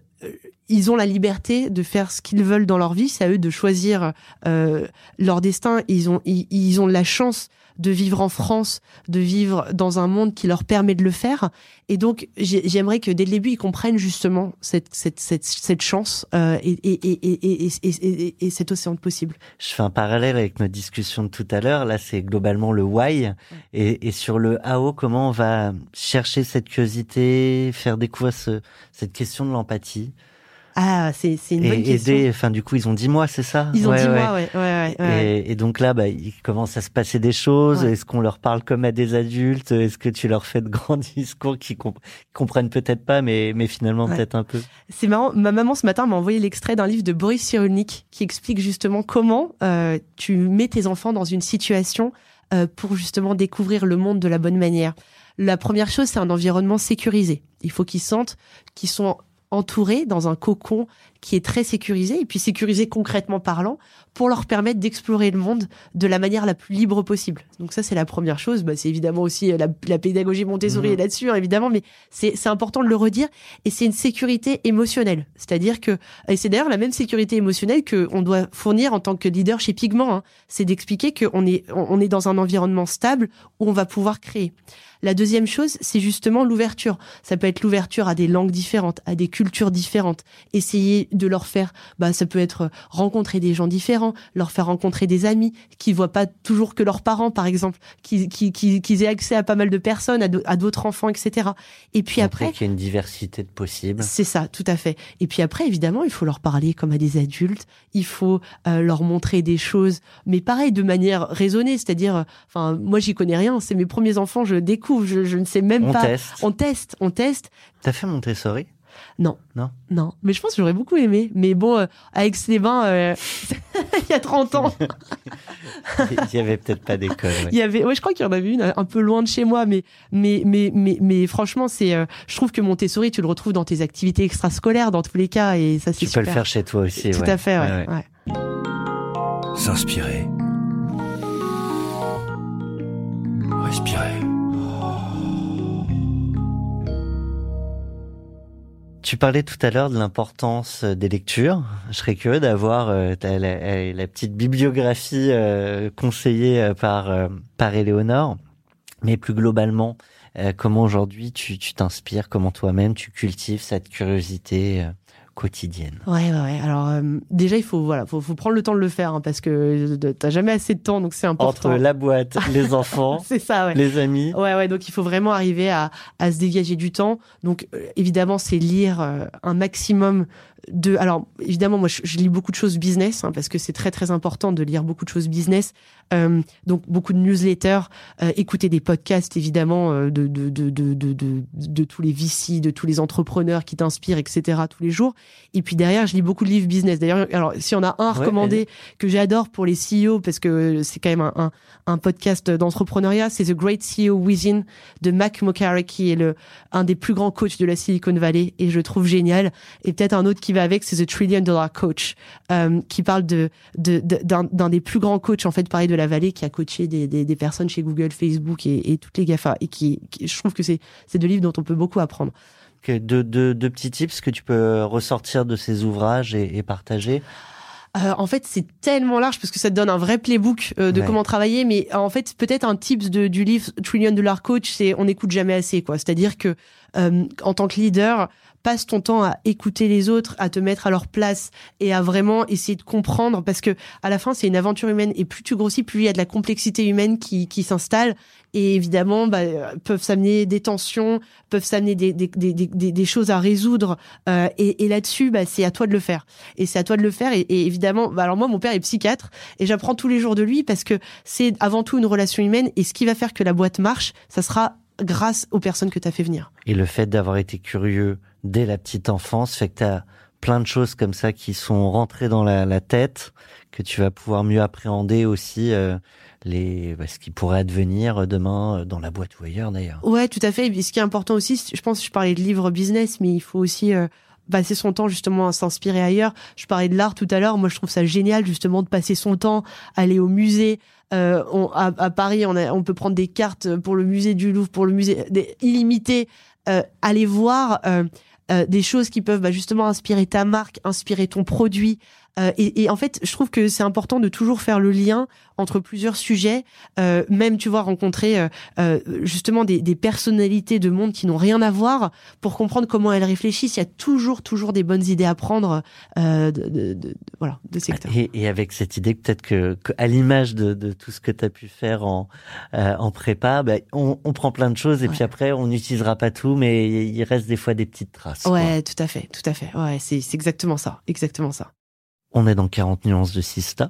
ils ont la liberté de faire ce qu'ils veulent dans leur vie, c'est à eux de choisir euh, leur destin. Ils ont, ils, ils ont la chance de vivre en France, de vivre dans un monde qui leur permet de le faire. Et donc, j'ai- j'aimerais que dès le début, ils comprennent justement cette, cette, cette, cette chance euh, et, et, et, et, et, et, et- et cet océan de possible. Je fais un parallèle avec notre discussion de tout à l'heure. Là, c'est globalement le why. Et, et sur le how, comment on va chercher cette curiosité, faire découvrir ce, cette question de l'empathie Ah, c'est une bonne et question. aider. Enfin, du coup, ils ont dix mois, c'est ça? Ils ont Ouais, dit ouais. moi, ouais, ouais. Et, et donc là, bah, il commence à se passer des choses. Est-ce qu'on leur parle comme à des adultes? Est-ce que tu leur fais de grands discours qu'ils comp- comprennent peut-être pas, mais, mais finalement peut-être un peu? C'est marrant, ma maman ce matin m'a envoyé l'extrait d'un livre de Boris Cyrulnik qui explique justement comment euh, tu mets tes enfants dans une situation euh, pour justement découvrir le monde de la bonne manière. La première chose, c'est un environnement sécurisé. Il faut qu'ils sentent qu'ils sont entourés dans un cocon qui est très sécurisé et puis sécurisé concrètement parlant pour leur permettre d'explorer le monde de la manière la plus libre possible. Donc ça c'est la première chose. Bah, c'est évidemment aussi euh, la, la pédagogie Montessori Mhm. est là-dessus hein, évidemment, mais c'est c'est important de le redire et c'est une sécurité émotionnelle. C'est-à-dire que et c'est d'ailleurs la même sécurité émotionnelle que on doit fournir en tant que leader chez Pigment. hein. C'est d'expliquer qu'on est on on est dans un environnement stable où on va pouvoir créer. La deuxième chose, c'est justement l'ouverture. Ça peut être l'ouverture à des langues différentes, à des cultures différentes. Essayer de leur faire, bah, ça peut être euh, rencontrer des gens différents, leur faire rencontrer des amis qui voient pas toujours que leurs parents, par exemple, qui, qui, qui, qu'ils aient accès à pas mal de personnes, à d'au- à d'autres enfants, etc. Et puis après, qu'il y a une diversité de possibles. c'est ça, tout à fait. Et puis après, évidemment, il faut leur parler comme à des adultes. Il faut euh, leur montrer des choses, mais pareil, de manière raisonnée. C'est-à-dire, euh, enfin, moi, j'y connais rien. C'est mes premiers enfants, je découvre, je, je ne sais même On pas. teste. On teste, on teste. T'as fait Montessori? Non. Non. Non. Mais je pense que j'aurais beaucoup aimé. Mais bon, euh, avec bains, euh, il y a 30 ans, Il y avait peut-être pas d'école. ouais. il y avait, ouais, je crois qu'il y en avait une un peu loin de chez moi, mais, mais, mais, mais, mais franchement, c'est, euh, je trouve que Montessori, tu le retrouves dans tes activités extrascolaires, dans tous les cas, et ça, c'est Tu peux le faire chez toi aussi. Tout ouais. à fait, ouais. Ouais, ouais. ouais. S'inspirer. Respirer. Tu parlais tout à l'heure de l'importance des lectures. Je serais curieux d'avoir euh, la, petite bibliographie euh, conseillée euh, par euh, par Éléonore, mais plus globalement, euh, comment aujourd'hui tu t'inspires, comment toi-même tu cultives cette curiosité quotidienne. Ouais, ouais, ouais. Alors euh, déjà, il faut voilà, faut, faut prendre le temps de le faire hein, parce que t'as jamais assez de temps, donc c'est important. Entre la boîte, les enfants, c'est ça, ouais. les amis. Ouais, ouais. Donc il faut vraiment arriver à, à se dégager du temps. Donc euh, évidemment, c'est lire euh, un maximum de. Alors évidemment, moi, je, je lis beaucoup de choses business hein, parce que c'est très très important de lire beaucoup de choses business. Euh, donc beaucoup de newsletters, euh, écouter des podcasts évidemment euh, de, de, de, de, de, tous les VC, de tous les entrepreneurs qui t'inspirent, etc. tous les jours. Et puis derrière, je lis beaucoup de livres business. D'ailleurs, alors si on a un Ouais, recommandé que j'adore pour les CEO parce que c'est quand même un, un, un podcast d'entrepreneuriat, c'est The Great CEO Within de Mac Mocari qui est le un des plus grands coachs de la Silicon Valley et je trouve génial. Et peut-être un autre qui va avec, c'est The Trillion Dollar Coach euh, qui parle de d'un des plus grands coachs en fait pareil de la vallée qui a coaché des, des, des personnes chez Google, Facebook et, et toutes les GAFA et qui, qui- je trouve que c'est deux livres dont on peut beaucoup apprendre. Que deux, deux, deux petits tips que tu peux ressortir de ces ouvrages et, et partager. Euh, en fait, c'est tellement large parce que ça te donne un vrai playbook euh, de Ouais. comment travailler. Mais euh, en fait, peut-être un tips de, du livre Trillion Dollar Coach, c'est on n'écoute jamais assez, quoi. C'est-à-dire que en tant que leader, passe ton temps à écouter les autres, à te mettre à leur place et à vraiment essayer de comprendre parce que à la fin, c'est une aventure humaine et plus tu grossis, plus il y a de la complexité humaine qui, s'installe. Et évidemment, bah, euh, peuvent s'amener des tensions, peuvent s'amener des, choses à résoudre. Euh, et là-dessus, bah, c'est à toi de le faire et c'est à toi de le faire et, et évidemment bah alors moi mon père est psychiatre et j'apprends tous les jours de lui parce que c'est avant tout une relation humaine et ce qui va faire que la boîte marche ça sera grâce aux personnes que tu as fait venir Et le fait d'avoir été curieux dès la petite enfance fait que tu as plein de choses comme ça qui sont rentrées dans la, la tête, que tu vas pouvoir mieux appréhender aussi euh, les bah, ce qui pourrait advenir demain euh, dans la boîte ou ailleurs d'ailleurs. ouais tout à fait et ce qui est important aussi je pense que je parlais de livres business mais il faut aussi euh, passer son temps justement à s'inspirer ailleurs je parlais de l'art tout à l'heure moi je trouve ça génial justement de passer son temps aller au musée euh, à, Paris, on peut prendre des cartes pour le musée du Louvre, pour le musée des, illimité, euh, aller voir euh, euh, des choses qui peuvent bah, justement inspirer ta marque, inspirer ton produit. Euh, et, et en fait, je trouve que c'est important de toujours faire le lien entre plusieurs sujets, euh, même tu vois rencontrer euh, euh, justement des, des personnalités de monde qui n'ont rien à voir pour comprendre comment elles réfléchissent. Il y a toujours toujours des bonnes idées à prendre euh, de, de, de- voilà de secteur. Et, et avec cette idée peut-être que, que à l'image de, de tout ce que tu as pu faire en, euh, en prépa, bah, on, on prend plein de choses et Ouais. puis après on n'utilisera pas tout, mais il reste des fois des petites traces. quoi. Ouais, tout à fait, tout à fait. Ouais, c'est c'est exactement ça, exactement ça. On est dans 40 nuances de Sista.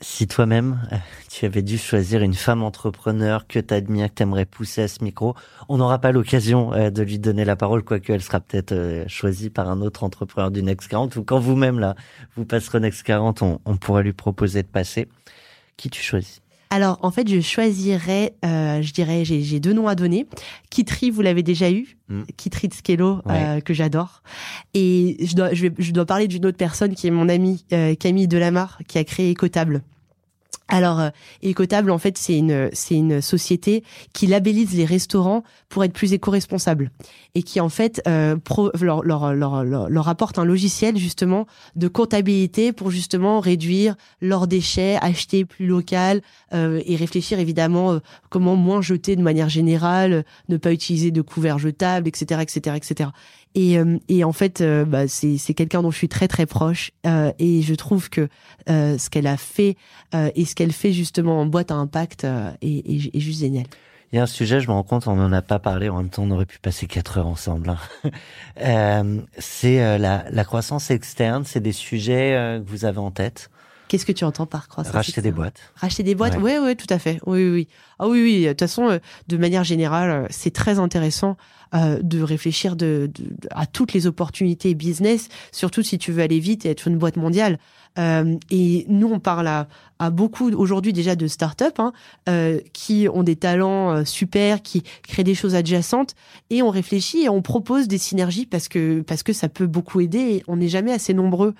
Si toi-même, tu avais dû choisir une femme entrepreneur que tu admires, que tu aimerais pousser à ce micro, on n'aura pas l'occasion euh, de lui donner la parole, quoique elle sera peut-être euh, choisie par un autre entrepreneur du Next 40, ou quand vous-même, là, vous passerez Next 40, on, on pourra lui proposer de passer. Qui tu choisis? Alors, en fait, je choisirais, euh, je dirais, j'ai j'ai deux noms à donner. Kitri, vous l'avez déjà eu. Mm. Kitri Tskello, Ouais. euh, que j'adore. Et je dois, je, vais, je dois parler d'une autre personne qui est mon amie, euh, Camille Delamarre, qui a créé Ecotable. Alors, euh, Ecotable, en fait, c'est une, c'est une société qui labellise les restaurants pour être plus éco-responsables et qui, en fait, euh, pro- leur, leur, leur, leur, apporte un logiciel, justement, de comptabilité pour, justement, réduire leurs déchets, acheter plus local euh, et réfléchir, évidemment, euh, comment moins jeter de manière générale, euh, ne pas utiliser de couverts jetables, etc., etc., etc. Et, euh, et en fait, euh, bah, c'est quelqu'un dont je suis très très proche euh, et je trouve que ce qu'elle a fait et ce qu'elle fait justement en boîte à impact est, est- est juste génial. Il y a un sujet, je me rends compte, on n'en a pas parlé, en même temps on aurait pu passer quatre heures ensemble. hein. Euh, c'est euh, la, la croissance externe, c'est des sujets euh, que vous avez en tête. Qu'est-ce que tu entends par croissance Racheter des boîtes. Racheter des boîtes, ouais, ouais, tout à fait. Oui, oui, oui. Ah oui, oui. De toute façon, euh, de manière générale, euh, c'est très intéressant euh, de réfléchir de, de- à toutes les opportunités business, surtout si tu veux aller vite et être une boîte mondiale. Euh, et nous, on parle à, à beaucoup aujourd'hui déjà de start-up hein, euh, qui ont des talents super, qui créent des choses adjacentes, et on réfléchit et on propose des synergies parce que parce que ça peut beaucoup aider. On n'est jamais assez nombreux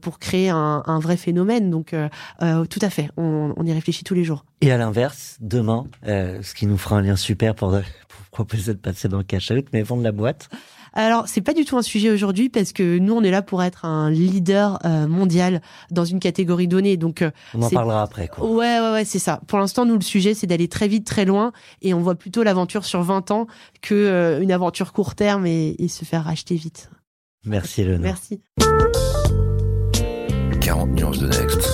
pour créer un, un vrai phénomène. Donc, tout à fait, on, on y réfléchit tous les jours. Et à l'inverse, demain, euh, ce qui nous fera un lien super pour, pour proposer de passer dans le cash out, mais vendre la boîte. Alors, c'est pas du tout un sujet aujourd'hui parce que nous, on est là pour être un leader euh, mondial dans une catégorie donnée. Donc, euh, On en parlera après, quoi. Ouais, ouais, ouais, c'est ça. Pour l'instant, nous, le sujet, c'est d'aller très vite, très loin, et on voit plutôt l'aventure sur 20 ans que euh, une aventure court terme et, et se faire racheter vite. Merci, Eleonore. Merci. 40 nuances de Next.